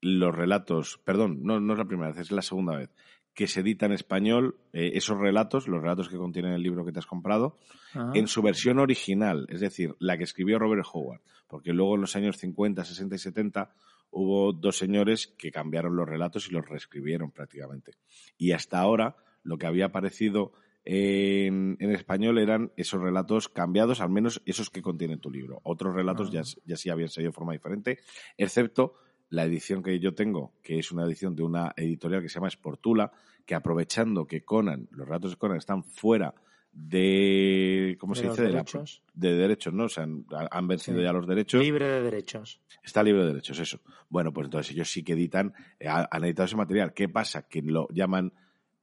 los relatos, perdón, no, no es la primera vez, es la segunda vez que se edita en español eh, esos relatos, los relatos que contienen el libro que te has comprado, Ah, en su versión original, es decir, la que escribió Robert Howard, porque luego en los años 50, 60 y 70 hubo dos señores que cambiaron los relatos y los reescribieron prácticamente. Y hasta ahora lo que había aparecido en, en español eran esos relatos cambiados, al menos esos que contienen tu libro. Otros relatos ya, ya sí habían salido de forma diferente, excepto la edición que yo tengo, que es una edición de una editorial que se llama Sportula, que aprovechando que Conan, los relatos de Conan están fuera de, ¿cómo de se dice? De, la- derechos. de derechos, ¿no? O sea, han, han vencido Sí. ya los derechos. Libre de derechos. Está libre de derechos, eso. Bueno, pues entonces ellos sí que editan, eh, ha- han editado ese material. ¿Qué pasa? Que lo llaman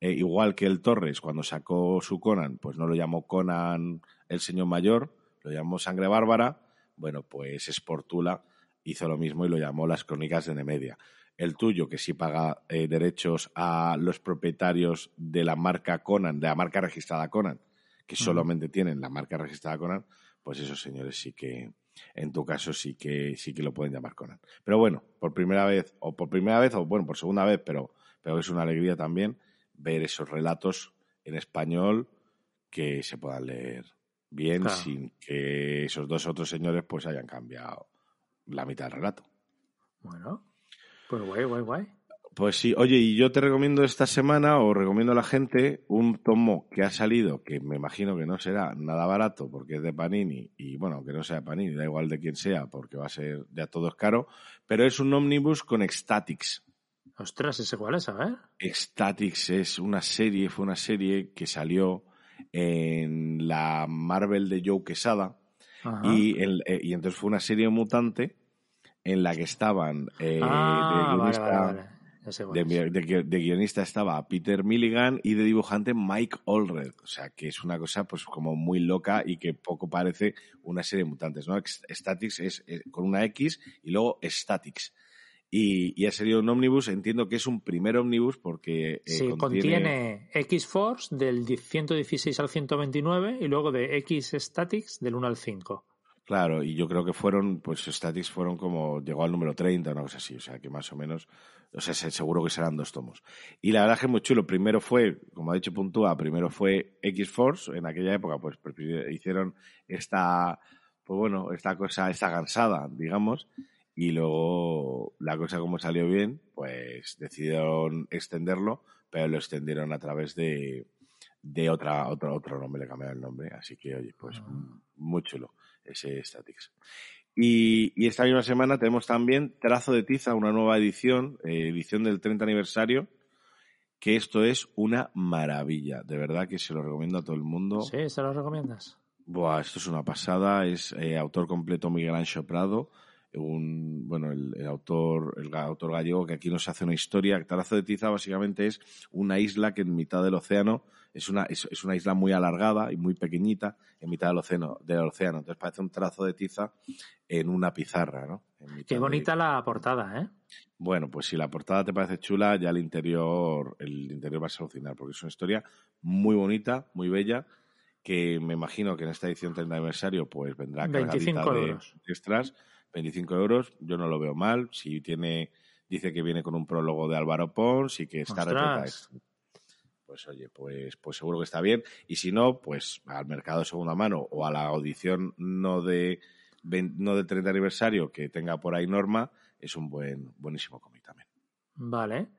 eh, igual que el Torres cuando sacó su Conan, pues no lo llamó Conan el señor mayor, lo llamó Sangre Bárbara. Bueno, pues Sportula hizo lo mismo y lo llamó Las Crónicas de Nemedia. El tuyo, que sí paga eh, derechos a los propietarios de la marca Conan, de la marca registrada Conan, que solamente tienen la marca registrada Conan, pues esos señores sí que, en tu caso sí que sí que lo pueden llamar Conan. Pero bueno, por primera vez, o por primera vez, o bueno, por segunda vez, pero, pero es una alegría también ver esos relatos en español que se puedan leer bien Claro. sin que esos dos otros señores pues hayan cambiado la mitad del relato. Bueno, pues guay, guay, guay. Pues sí, oye, y yo te recomiendo esta semana, o recomiendo a la gente, un tomo que ha salido, que me imagino que no será nada barato, porque es de Panini, y bueno, que no sea Panini, da igual de quién sea, porque va a ser, ya todo es caro, pero es un ómnibus con Ecstatics. Ostras, ese cuál es, a ver. Ecstatics es una serie, fue una serie que salió en la Marvel de Joe Quesada. Y, el- eh, y entonces fue una serie mutante en la que estaban eh, ah, de vale, guionista- vale, vale. Ya sé cuál de, es. de gui- de guionista estaba Peter Milligan y de dibujante Mike Allred. O sea, que es una cosa pues como muy loca y que poco parece una serie de mutantes, ¿no? Statics es, eh, con una X y luego Statics. Y, y ha salido un ómnibus, entiendo que es un primer ómnibus porque eh, Sí, contiene... X-Force del 116 al 129 y luego de X-Statics del 1 al 5. Claro, y yo creo que fueron, pues Statics fueron como, llegó al número 30 o una cosa así, o sea que más o menos, o sea, se- seguro que serán dos tomos. Y la verdad es que es muy chulo, primero fue, como ha dicho Puntúa, primero fue X-Force, en aquella época pues prefi- hicieron esta, pues bueno, esta cosa, esta gansada, digamos, y luego la cosa como salió bien, pues decidieron extenderlo, pero lo extendieron a través de, de otra, otro, otro nombre, le cambiaron el nombre, así que oye, pues Ah. muy chulo ese Statics. Y, y esta misma semana tenemos también Trazo de Tiza, una nueva edición, eh, edición del 30 aniversario, que esto es una maravilla. De verdad que se lo recomiendo a todo el mundo. ¿Sí? ¿Se lo recomiendas? Buah, esto es una pasada. Es eh, autor completo Miguel Ancho Prado, un, bueno, el, el autor, el autor gallego que aquí nos hace una historia. Trazo de Tiza básicamente es una isla que en mitad del océano es una, es, es una isla muy alargada y muy pequeñita en mitad del océano, del océano. Entonces parece un trazo de tiza en una pizarra, ¿no? Qué de- bonita la portada, ¿eh? bueno, pues si la portada te parece chula, ya el interior, el interior vas a alucinar, porque es una historia muy bonita, muy bella, que me imagino que en esta edición 30 aniversario pues vendrá 25 cargadita de extras, 25 euros, yo no lo veo mal, si tiene, dice que viene con un prólogo de Álvaro Pons y que está repleta. Pues oye, pues, pues seguro que está bien. Y si no, pues al mercado de segunda mano o a la audición no de, no de 30 aniversario que tenga por ahí norma, es un buen, buenísimo cómic también. Vale.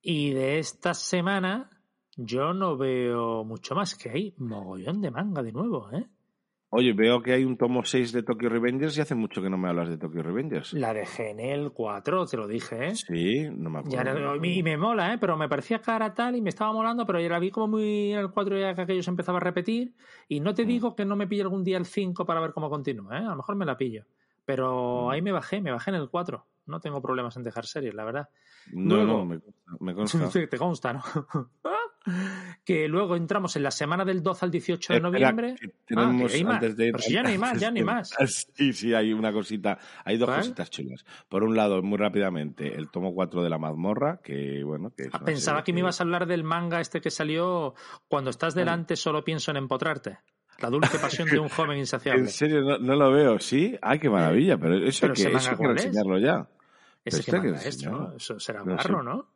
Y de esta semana yo no veo mucho más, que hay mogollón de manga de nuevo, ¿eh? Oye, veo que hay un tomo 6 de Tokyo Revengers y hace mucho que no me hablas de Tokyo Revengers. La dejé en el 4, te lo dije, ¿eh? Sí, no me acuerdo. y me mola, ¿eh? Pero me parecía cara tal y me estaba molando, pero ya la vi como muy en el 4 ya que aquello se empezaba a repetir. Y no Mm. te digo que no me pille algún día el 5 para ver cómo continúa, ¿eh? A lo mejor me la pillo. Pero Mm. ahí me bajé, me bajé en el 4. No tengo problemas en dejar series, la verdad. No, Luego- no, me. Me consta. Te consta, ¿no? que luego entramos en la semana del 12 al 18 de Espera, noviembre. que tenemos Ah, que hay más. antes de ir- Pero si ya no hay más, ya no hay más. Sí, sí, hay una cosita, hay dos cositas chulas. Por un lado, muy rápidamente, el tomo 4 de la mazmorra, que bueno, que Ah, Pensaba que me ibas a hablar del manga este que salió Cuando estás delante solo pienso en empotrarte. La dulce pasión de un joven insaciable. En serio, no, no lo veo, ¿sí? Ay, qué maravilla, pero eso Pero que ese eso enseñarlo ya. Ese Este que que manga es. ¿no? Eso será No sé. barro, ¿no?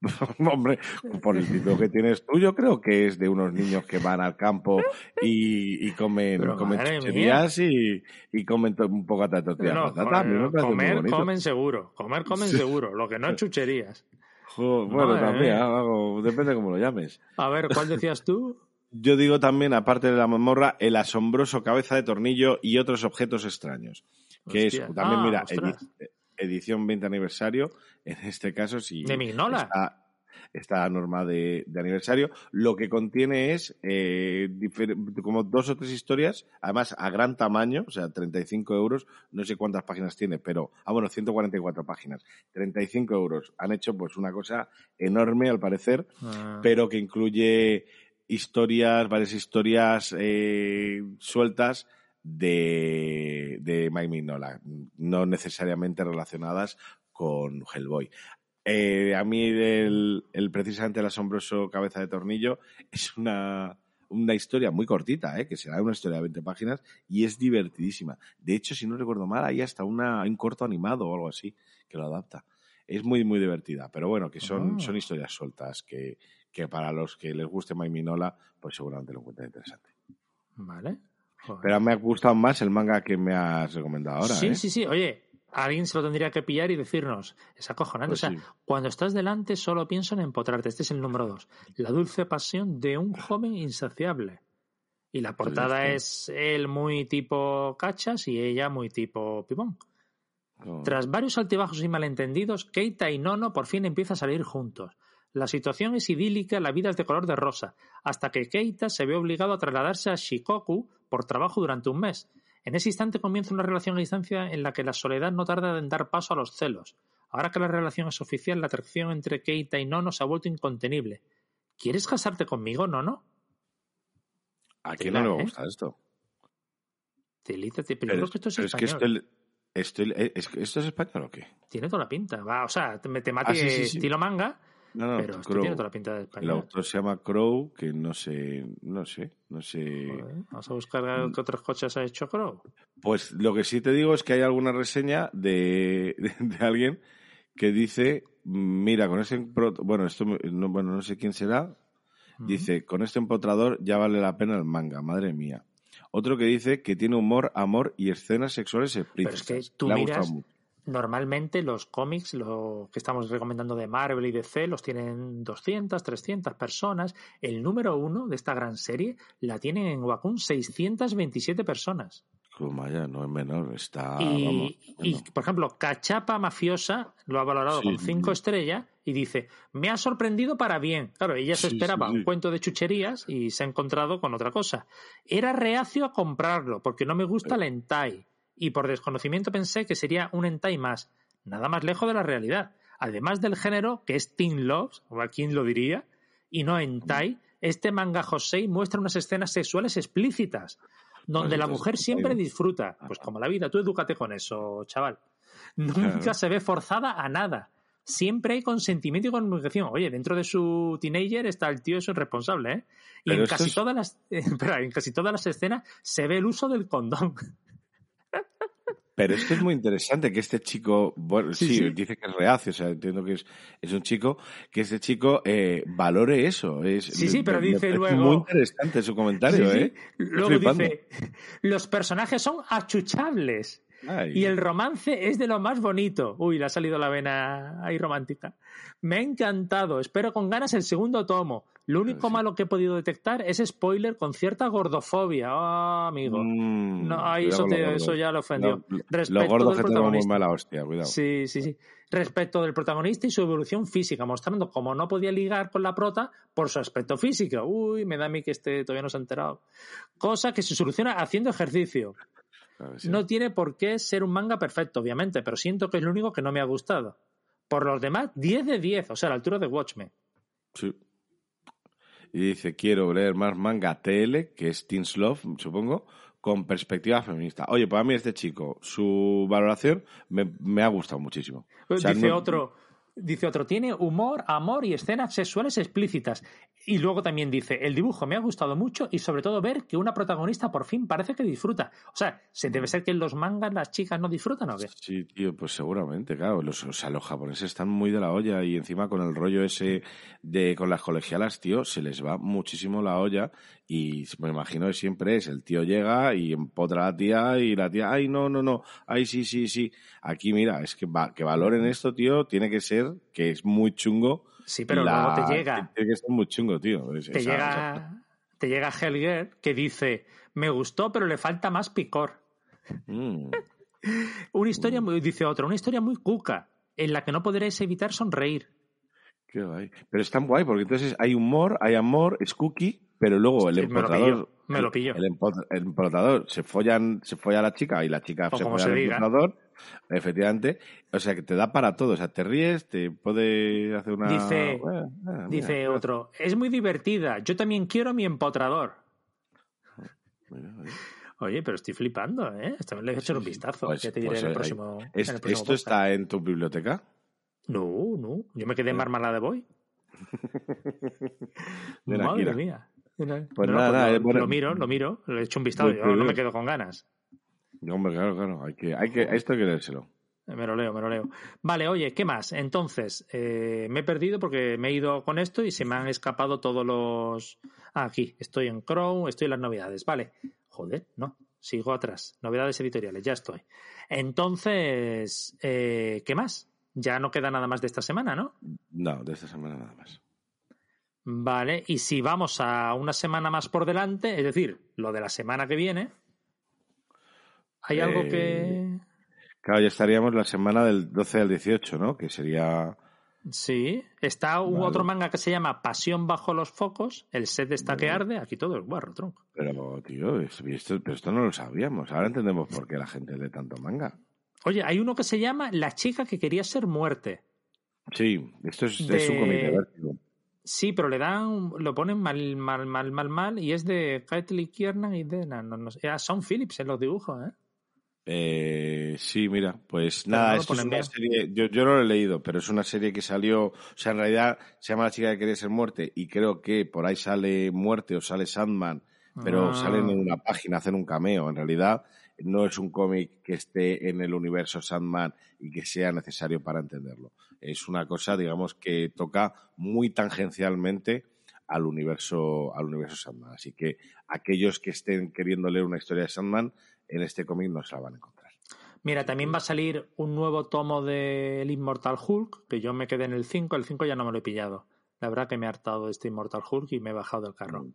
Hombre, por el título que tienes tú, yo creo que es de unos niños que van al campo y, y comen, Pero comen madre chucherías y, y comen un poco de tortilla de No, comer, comen seguro. Comer, comen Sí. seguro. Lo que no es chucherías. Jo, bueno, Madre también, depende cómo lo llames. A ver, ¿cuál decías tú? Yo digo también, aparte de la mazmorra, el asombroso cabeza de tornillo y otros objetos extraños. Que Hostia. es también, Ah, mira, ostras. Edi- edición 20 aniversario. En este caso, sí. ¿De Mignola? Está, esta norma de, de aniversario. Lo que contiene es eh, como dos o tres historias, además a gran tamaño, o sea, 35 euros. No sé cuántas páginas tiene, pero. Ah, bueno, 144 páginas. 35 euros. Han hecho pues una cosa enorme, al parecer Ah, pero que incluye historias, varias historias eh, sueltas de, de Mike Mignola, no necesariamente relacionadas con Hellboy. Eh, a mí el, el precisamente el asombroso cabeza de tornillo es una, una historia muy cortita, ¿eh? que será una historia de 20 páginas y es divertidísima. De hecho, si no recuerdo mal, hay hasta una, un corto animado o algo así que lo adapta. Es muy, muy divertida, pero bueno, que son, Ah. son historias sueltas que, que para los que les guste Mike Minola, pues seguramente lo encuentren interesante. Vale. Joder. Pero me ha gustado más el manga que me has recomendado ahora. sí, ¿eh? sí, sí. Oye, alguien se lo tendría que pillar y decirnos. Es acojonante. Pues o sea, sí. cuando estás delante solo pienso en empotrarte. Este es el número dos. La dulce pasión de un joven insaciable. Y la portada Pues es él muy tipo cachas y ella muy tipo pibón. No. Tras varios altibajos y malentendidos, Keita y Nono por fin empiezan a salir juntos. La situación es idílica, la vida es de color de rosa, hasta que Keita se ve obligado a trasladarse a Shikoku por trabajo durante un mes. En ese instante comienza una relación a distancia en la que la soledad no tarda en dar paso a los celos. Ahora que la relación es oficial, la atracción entre Keita y Nono se ha vuelto incontenible. ¿Quieres casarte conmigo, Nono? ¿A quién no le va a ¿eh? esto? Telízate, pero, Pero, que esto es pero es que español. esto, esto- eh, es que ¿esto es español o qué? Tiene toda la pinta. Va, o sea, te- temática Ah, sí, sí, sí. estilo manga, No, no, pero esto Crow. tiene toda la pinta de El autor se llama Crow, que no sé, no sé, no sé. Joder, Vamos a buscar qué otras coches ha hecho Crow. Pues lo que sí te digo es que hay alguna reseña de, de, de alguien que dice, mira, con este empro- bueno, esto no, bueno, no sé quién será, dice, con este empotrador ya vale la pena el manga, madre mía. Otro que dice que tiene humor, amor y escenas sexuales Pero explícitas. es que tú Le miras, gustado mucho. Normalmente los cómics, lo que estamos recomendando de Marvel y DC, los tienen 200, 300 personas. El número uno de esta gran serie la tienen en Wacom 627 personas. Como ya no es menor, está, y, por ejemplo, Cachapa Mafiosa lo ha valorado Sí, con sí, 5 sí. estrellas y dice, me ha sorprendido para bien. Claro, ella se Sí, esperaba un cuento de chucherías y se ha encontrado con otra cosa. Era reacio a comprarlo porque no me gusta el hentai y por desconocimiento pensé que sería un hentai más. Nada más lejos de la realidad. Además del género que es Teen Loves, o a quién lo diría, y no hentai, este manga Josei muestra unas escenas sexuales explícitas donde la mujer siempre disfruta. Pues como la vida, tú edúcate con eso, chaval. Nunca se ve forzada a nada. Siempre hay consentimiento y comunicación. Oye, dentro de su teenager está el tío, es un responsable, ¿eh? Y en casi, es- todas las, en casi todas las escenas se ve el uso del condón. Pero esto es muy interesante, que este chico, bueno, Sí, sí, sí. dice que es reacio, o sea, entiendo que es, es un chico, que este chico eh, valore eso. Es, Sí, sí, pero me dice luego- Muy interesante su comentario, Sí, sí. ¿eh? Luego dice, los personajes son achuchables Ay. Y el romance es de lo más bonito. Uy, le ha salido la vena ahí romántica. Me ha encantado. Espero con ganas el segundo tomo. Lo único Sí. malo que he podido detectar es spoiler con cierta gordofobia. Ah, amigo. Mm, No, ahí eso, te- eso ya lo ofendió. No, lo- Respecto los gordos del que tenemos muy mala hostia, cuidado. Sí, sí, sí. Respecto del protagonista y su evolución física, mostrando cómo no podía ligar con la prota por su aspecto físico. Uy, me da a mí que este todavía no se ha enterado. Cosa que se soluciona haciendo ejercicio. No tiene por qué ser un manga perfecto, obviamente, pero siento que es lo único que no me ha gustado. Por los demás, 10 de 10, o sea, a la altura de Watchmen. Sí. Y dice, quiero leer más manga TL, que es Teen Love, supongo, con perspectiva feminista. Oye, para mí este chico, su valoración me, me ha gustado muchísimo. O sea, dice no- otro, dice otro, tiene humor, amor y escenas sexuales explícitas. Y luego también dice, el dibujo me ha gustado mucho y sobre todo ver que una protagonista por fin parece que disfruta. O sea, ¿se debe ser que en los mangas las chicas no disfrutan o qué? Sí, tío, pues seguramente, claro. Los, o sea, los japoneses están muy de la olla y encima con el rollo ese de con las colegialas, tío, se les va muchísimo la olla y me imagino que siempre es el tío llega y empotra a la tía y la tía, ay, no, no, no, ay, sí, sí, sí. Aquí, mira, es que, va, que valoren esto, tío, tiene que ser que es muy chungo. Sí, pero la- luego te llega, Tiene que ser muy chungo, tío. Es- te esa- llega, esa- te llega Helger que dice, me gustó, pero le falta más picor. Mm. Una historia muy, dice otro, una historia muy cuca, en la que no podréis evitar sonreír. Qué guay. Pero es tan guay porque entonces hay humor, hay amor, es cookie, pero luego el Sí, me lo empotrador. pillo, me lo pillo. El, el empotrador se follan, se folla a la chica y la chica O se folla al empotrador. Efectivamente. O sea que te da para todo. O sea, te ríes, te puede hacer una. Dice- Bueno, mira, Dice mira, otro, es muy divertida, yo también quiero mi empotrador. mira. Oye, pero estoy flipando, ¿eh? Esta vez le he hecho un vistazo. Pues- ya te diré pues, en el eh, próximo. Es- en el próximo ¿Esto podcast. está en tu biblioteca? No, no. Yo me quedé en Marmalade de Boy. Madre mía. Pues No, nada, no, nada, lo, eh, bueno. lo miro, lo miro, le he hecho un vistazo. Pues, Yo no pues, me quedo con ganas. Hombre, claro, claro. Hay que, hay que, esto hay que leérselo. Me lo leo, me lo leo. Vale, oye, ¿qué más? Entonces, eh, me he perdido porque me he ido con esto y se me han escapado todos los... Ah, aquí, estoy en Chrome, estoy en las novedades. Vale. Joder, no, sigo atrás. Novedades editoriales, ya estoy. Entonces, eh, ¿qué más? Ya no queda nada más de esta semana, ¿no? No, de esta semana nada más. Vale, y si vamos a una semana más por delante, es decir, lo de la semana que viene, ¿hay algo Eh, que... Claro, ya estaríamos la semana del 12 al 18, ¿no? Que sería. Sí, está un Vale. otro manga que se llama Pasión bajo los focos, el set está que arde, aquí todo es guarro, tronco. Pero, tío, es- esto, pero esto no lo sabíamos. Ahora entendemos por qué la gente lee tanto manga. Oye, hay uno que se llama La chica que quería ser muerte. Sí, esto es, De- es un comité vértigo. Sí, pero le dan, lo ponen mal, mal, mal, mal, mal, y es de Kaitley Kiernan y de, no, no, no sé, ah, son Phillips en los dibujos, ¿eh? Eh, sí, mira, pues Pero nada, no lo esto es una serie, yo, yo no lo he leído, pero es una serie que salió, o sea, en realidad se llama La chica que quería ser muerte y creo que por ahí sale muerte o sale Sandman, pero Ah. salen en una página, hacen un cameo. En realidad no es un cómic que esté en el universo Sandman y que sea necesario para entenderlo. Es una cosa, digamos, que toca muy tangencialmente al universo, al universo Sandman. Así que aquellos que estén queriendo leer una historia de Sandman, en este cómic no se la van a encontrar. Mira, también va a salir un nuevo tomo del Immortal Hulk, que yo me quedé en el 5, el 5 ya no me lo he pillado. La verdad que me he hartado de este Immortal Hulk y me he bajado del carro.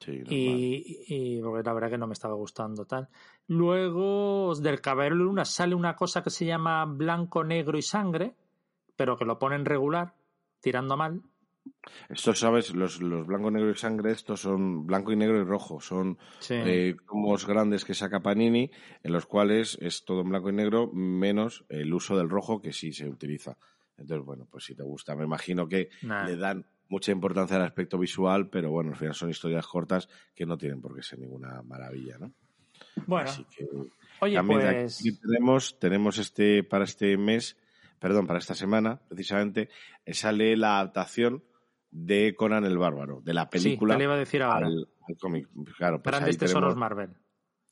Sí, normal. Y, y porque la verdad que no me estaba gustando tal. Luego del Caballero de Luna sale una cosa que se llama Blanco, Negro y Sangre, pero que lo ponen regular, tirando mal. Estos, ¿sabes? Los, los blanco, negro y sangre, estos son blanco y negro y rojo. Son Sí. eh, grandes que saca Panini, en los cuales es todo en blanco y negro, menos el uso del rojo que sí se utiliza. Entonces, bueno, pues si te gusta, me imagino que Nah. le dan mucha importancia al aspecto visual, pero bueno, al final son historias cortas que no tienen por qué ser ninguna maravilla, ¿no? Bueno, Así que oye, también pues. aquí tenemos, tenemos este, para este mes, perdón, para esta semana, precisamente, eh, sale la adaptación de Conan el Bárbaro, de la película Sí, te lo iba a decir ahora. al, al cómic. Claro, pues Grandes tesoros tenemos- Marvel.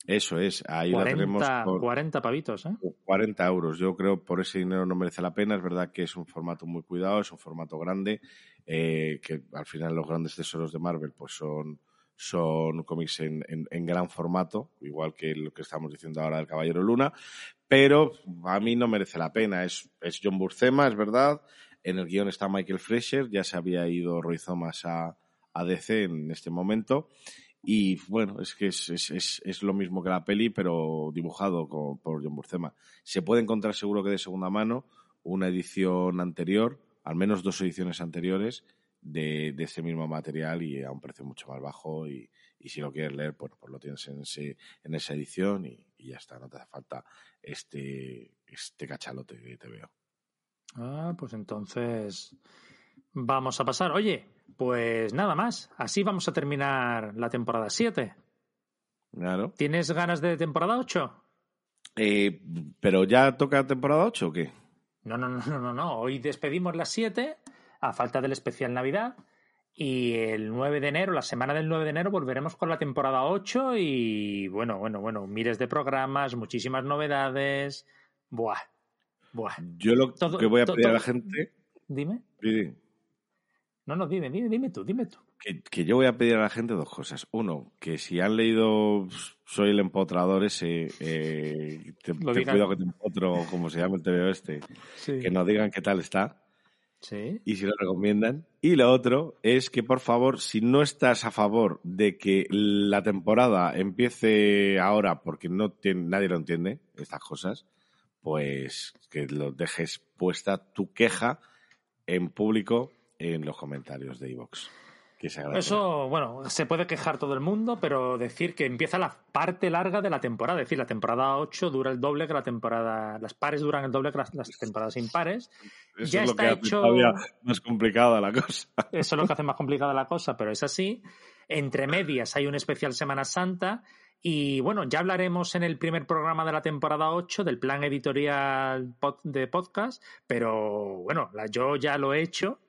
Eso es, ahí la tenemos 40, por 40 pavitos, ¿eh? 40 euros. Yo creo por ese dinero no merece la pena. Es verdad que es un formato muy cuidado, es un formato grande, eh, que al final los grandes tesoros de Marvel pues son, son cómics en, en, en, gran formato, igual que lo que estamos diciendo ahora del Caballero Luna, pero a mí no merece la pena. Es, es John Burcema, es verdad. En el guion está Michael Fleischer, ya se había ido Roy a, DC en este momento. Y bueno, es que es, es, es, lo mismo que la peli, pero dibujado por John Burcema. Se puede encontrar seguro que de segunda mano una edición anterior, al menos dos ediciones anteriores, de, de ese mismo material y a un precio mucho más bajo. Y, si lo quieres leer, pues, pues lo tienes en, ese, en esa edición y, y, ya está, no te hace falta este, este cachalote que te veo. Ah, pues entonces vamos a pasar. Oye, pues nada más. Así vamos a terminar la temporada 7. Claro. ¿Tienes ganas de temporada 8? Eh, ¿Pero ya toca temporada 8 o qué? No, no, no, no, no. Hoy despedimos las 7 a falta del especial Navidad. Y el 9 de enero, la semana del 9 de enero, volveremos con la temporada 8 y bueno, bueno, bueno, miles de programas, muchísimas novedades. Buah, buah. Yo lo todo, que voy a pedir a la gente. Dime. Dime. No, no, dime, dime, dime tú, dime tú. Que, que, yo voy a pedir a la gente dos cosas. Uno, que si han leído Soy el empotrador ese, eh, te, te cuidado que te empotro, como se llama el TVO este, sí. que nos digan qué tal está. Sí. Y si lo recomiendan. Y lo otro es que, por favor, si no estás a favor de que la temporada empiece ahora, porque no tiene, nadie lo entiende, estas cosas, pues que lo dejes puesta tu queja en público en los comentarios de iVox. Eso, bueno, se puede quejar todo el mundo, pero decir que empieza la parte larga de la temporada. Es decir, la temporada 8 dura el doble que la temporada. Las pares duran el doble que las, las temporadas impares. Eso ya es lo está que hecho. hace todavía más complicada la cosa. Eso es lo que hace más complicada la cosa, pero es así. Entre medias hay un especial Semana Santa. Y bueno, ya hablaremos en el primer programa de la temporada 8 del plan editorial de podcast, pero bueno, yo ya lo he hecho.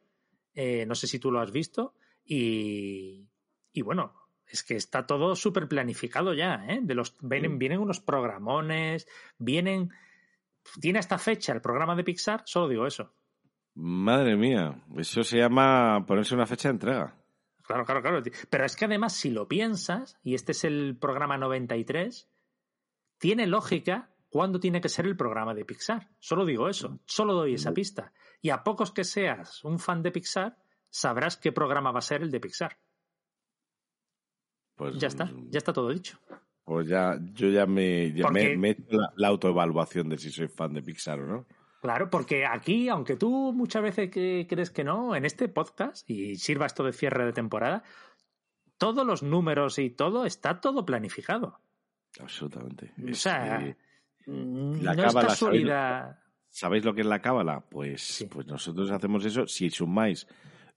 Eh, no sé si tú lo has visto. Y, y bueno, es que está todo súper planificado ya, ¿eh? De los, vienen, vienen unos programones, vienen... Tiene esta fecha el programa de Pixar, solo digo eso. Madre mía, eso se llama ponerse una fecha de entrega. Claro, claro, claro. Pero es que además, si lo piensas, y este es el programa 93, tiene lógica cuándo tiene que ser el programa de Pixar. Solo digo eso, solo doy esa pista. Y a pocos que seas un fan de Pixar, sabrás qué programa va a ser el de Pixar. Pues ya está, ya está todo dicho. Pues ya, yo ya me, ya me, me he hecho la, la, autoevaluación de si soy fan de Pixar o no. Claro, porque aquí, aunque tú muchas veces que crees que no, en este podcast, y sirva esto de cierre de temporada, todos los números y todo está todo planificado. Absolutamente. O sea, Eh, no es casualidad. ¿sabéis, ¿Sabéis lo que es la cábala? Pues, Sí. pues nosotros hacemos eso. Si sumáis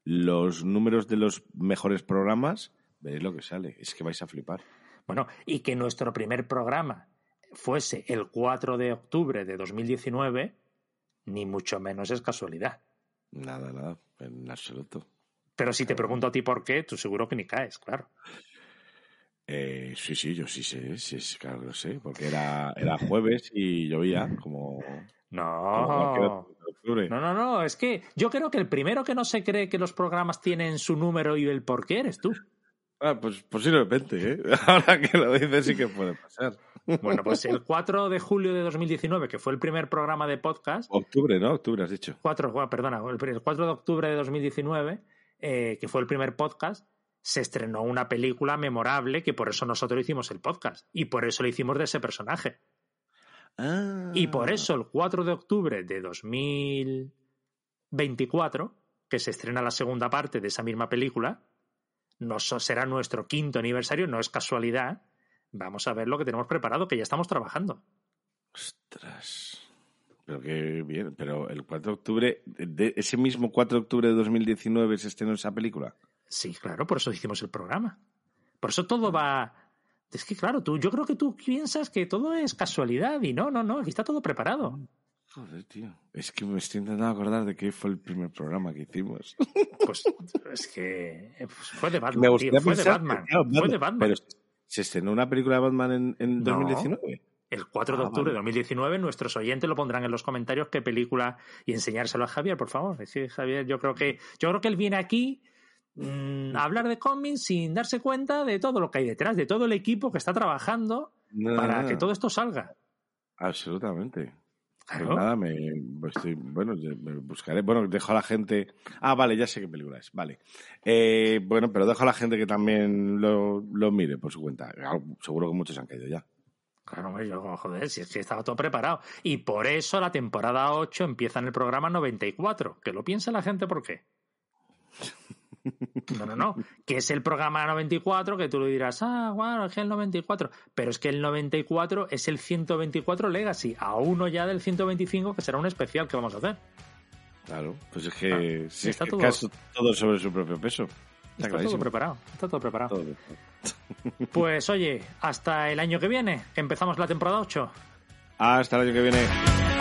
los números de los mejores programas, veréis lo que sale. Es que vais a flipar. Bueno, y que nuestro primer programa fuese el 4 de octubre de 2019, ni mucho menos es casualidad. Nada, nada, en absoluto. Pero si te pregunto a ti por qué, tú seguro que ni caes, claro. Eh, sí, sí, yo sí sé, sí, claro que lo sé, porque era, era jueves y llovía como... como No. No, no, no, es que yo creo que el primero que no se cree que los programas tienen su número y el por qué eres tú. Ah, pues posiblemente, ¿eh? Ahora que lo dices sí que puede pasar. Bueno, pues el 4 de julio de 2019, que fue el primer programa de podcast, Octubre, ¿no? Octubre has dicho. 4, bueno, perdona, el 4 de octubre de 2019, eh, que fue el primer podcast, se estrenó una película memorable que por eso nosotros hicimos el podcast y por eso lo hicimos de ese personaje. Ah. Y por eso el 4 de octubre de 2024, que se estrena la segunda parte de esa misma película, no será nuestro quinto aniversario, no es casualidad. Vamos a ver lo que tenemos preparado, que ya estamos trabajando. Ostras. Pero qué bien. Pero el 4 de octubre, de ese mismo 4 de octubre de 2019 se estrenó esa película. Sí, claro, por eso hicimos el programa. Por eso todo va. Es que, claro, tú, yo creo que tú piensas que todo es casualidad y no, no, no, aquí está todo preparado. Joder, tío. Es que me estoy intentando acordar de qué fue el primer programa que hicimos. Pues es que eh, pues fue de Batman, me tío, fue de Batman, fue de Batman. Pero se estrenó una película de Batman en, en No. 2019. El 4 de Ah, octubre de vale. 2019, nuestros oyentes lo pondrán en los comentarios qué película y enseñárselo a Javier, por favor. Es que Javier, yo creo que yo creo que él viene aquí mm, hablar de cómics sin darse cuenta de todo lo que hay detrás, de todo el equipo que está trabajando No, para no, que todo esto salga. Absolutamente. Claro. nada, me, estoy, bueno, me buscaré. Bueno, dejo a la gente. Ah, vale, ya sé qué película es. Vale. Eh, bueno, pero dejo a la gente que también lo, lo mire por su cuenta. Seguro que muchos han caído ya. Claro, yo, joder, si es que estaba todo preparado. Y por eso la temporada 8 empieza en el programa 94. Que lo piense la gente por qué. No, no, no. Que es el programa 94 que tú le dirás, ah, bueno, es que el 94. Pero es que el 94 es el 124 Legacy, a uno ya del 125 que será un especial que vamos a hacer. Claro, pues es que, Ah, sí, está es todo- caso todo sobre su propio peso. Está, Está todo preparado, está todo preparado. Todo. Pues oye, hasta el año que viene, que empezamos la temporada 8. Hasta el año que viene.